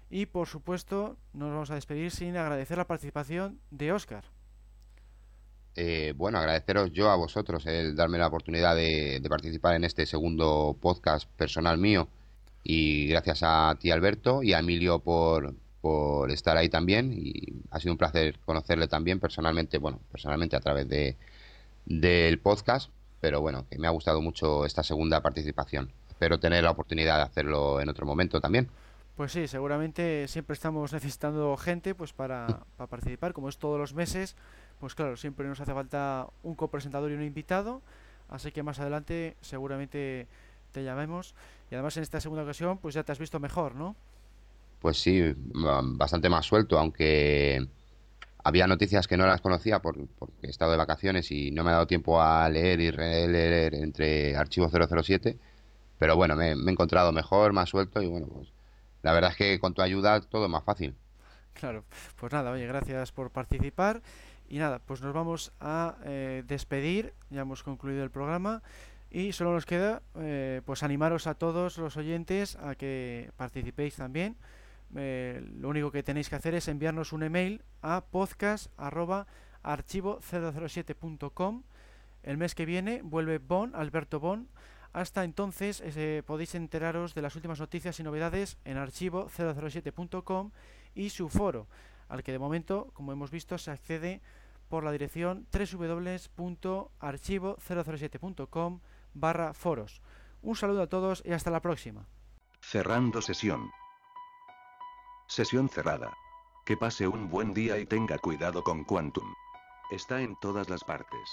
Y por supuesto, nos vamos a despedir sin agradecer la participación de Oscar. Eh, bueno, agradeceros yo a vosotros el darme la oportunidad de, de participar en este segundo podcast personal mío. Y gracias a ti, Alberto, y a Emilio por, por estar ahí también. Y ha sido un placer conocerle también personalmente, bueno, personalmente a través de, del podcast. Pero bueno, que me ha gustado mucho esta segunda participación. Espero tener la oportunidad de hacerlo en otro momento también. Pues sí, seguramente siempre estamos necesitando gente pues para, *laughs* para participar, como es todos los meses, pues claro, siempre nos hace falta un copresentador y un invitado, así que más adelante seguramente te llamemos y además en esta segunda ocasión pues ya te has visto mejor, ¿no? Pues sí, mm, bastante más suelto, aunque había noticias que no las conocía por- porque he estado de vacaciones y no me ha dado tiempo a leer y releer entre Archivo 007, pero bueno, me, me he encontrado mejor, más suelto y bueno, pues la verdad es que con tu ayuda todo es más fácil. Claro, pues nada, oye, gracias por participar y nada, pues nos vamos a eh, despedir, ya hemos concluido el programa y solo nos queda eh, pues animaros a todos los oyentes a que participéis también. Eh, lo único que tenéis que hacer es enviarnos un email a podcast@archivo007.com. El mes que viene vuelve Bon, Alberto Bon. Hasta entonces podéis enteraros de las últimas noticias y novedades en archivo007.com y su foro, al que de momento, como hemos visto, se accede por la dirección www.archivo007.com barra foros. Un saludo a todos y hasta la próxima. Cerrando sesión. Sesión cerrada. Que pase un buen día y tenga cuidado con Quantum. Está en todas las partes.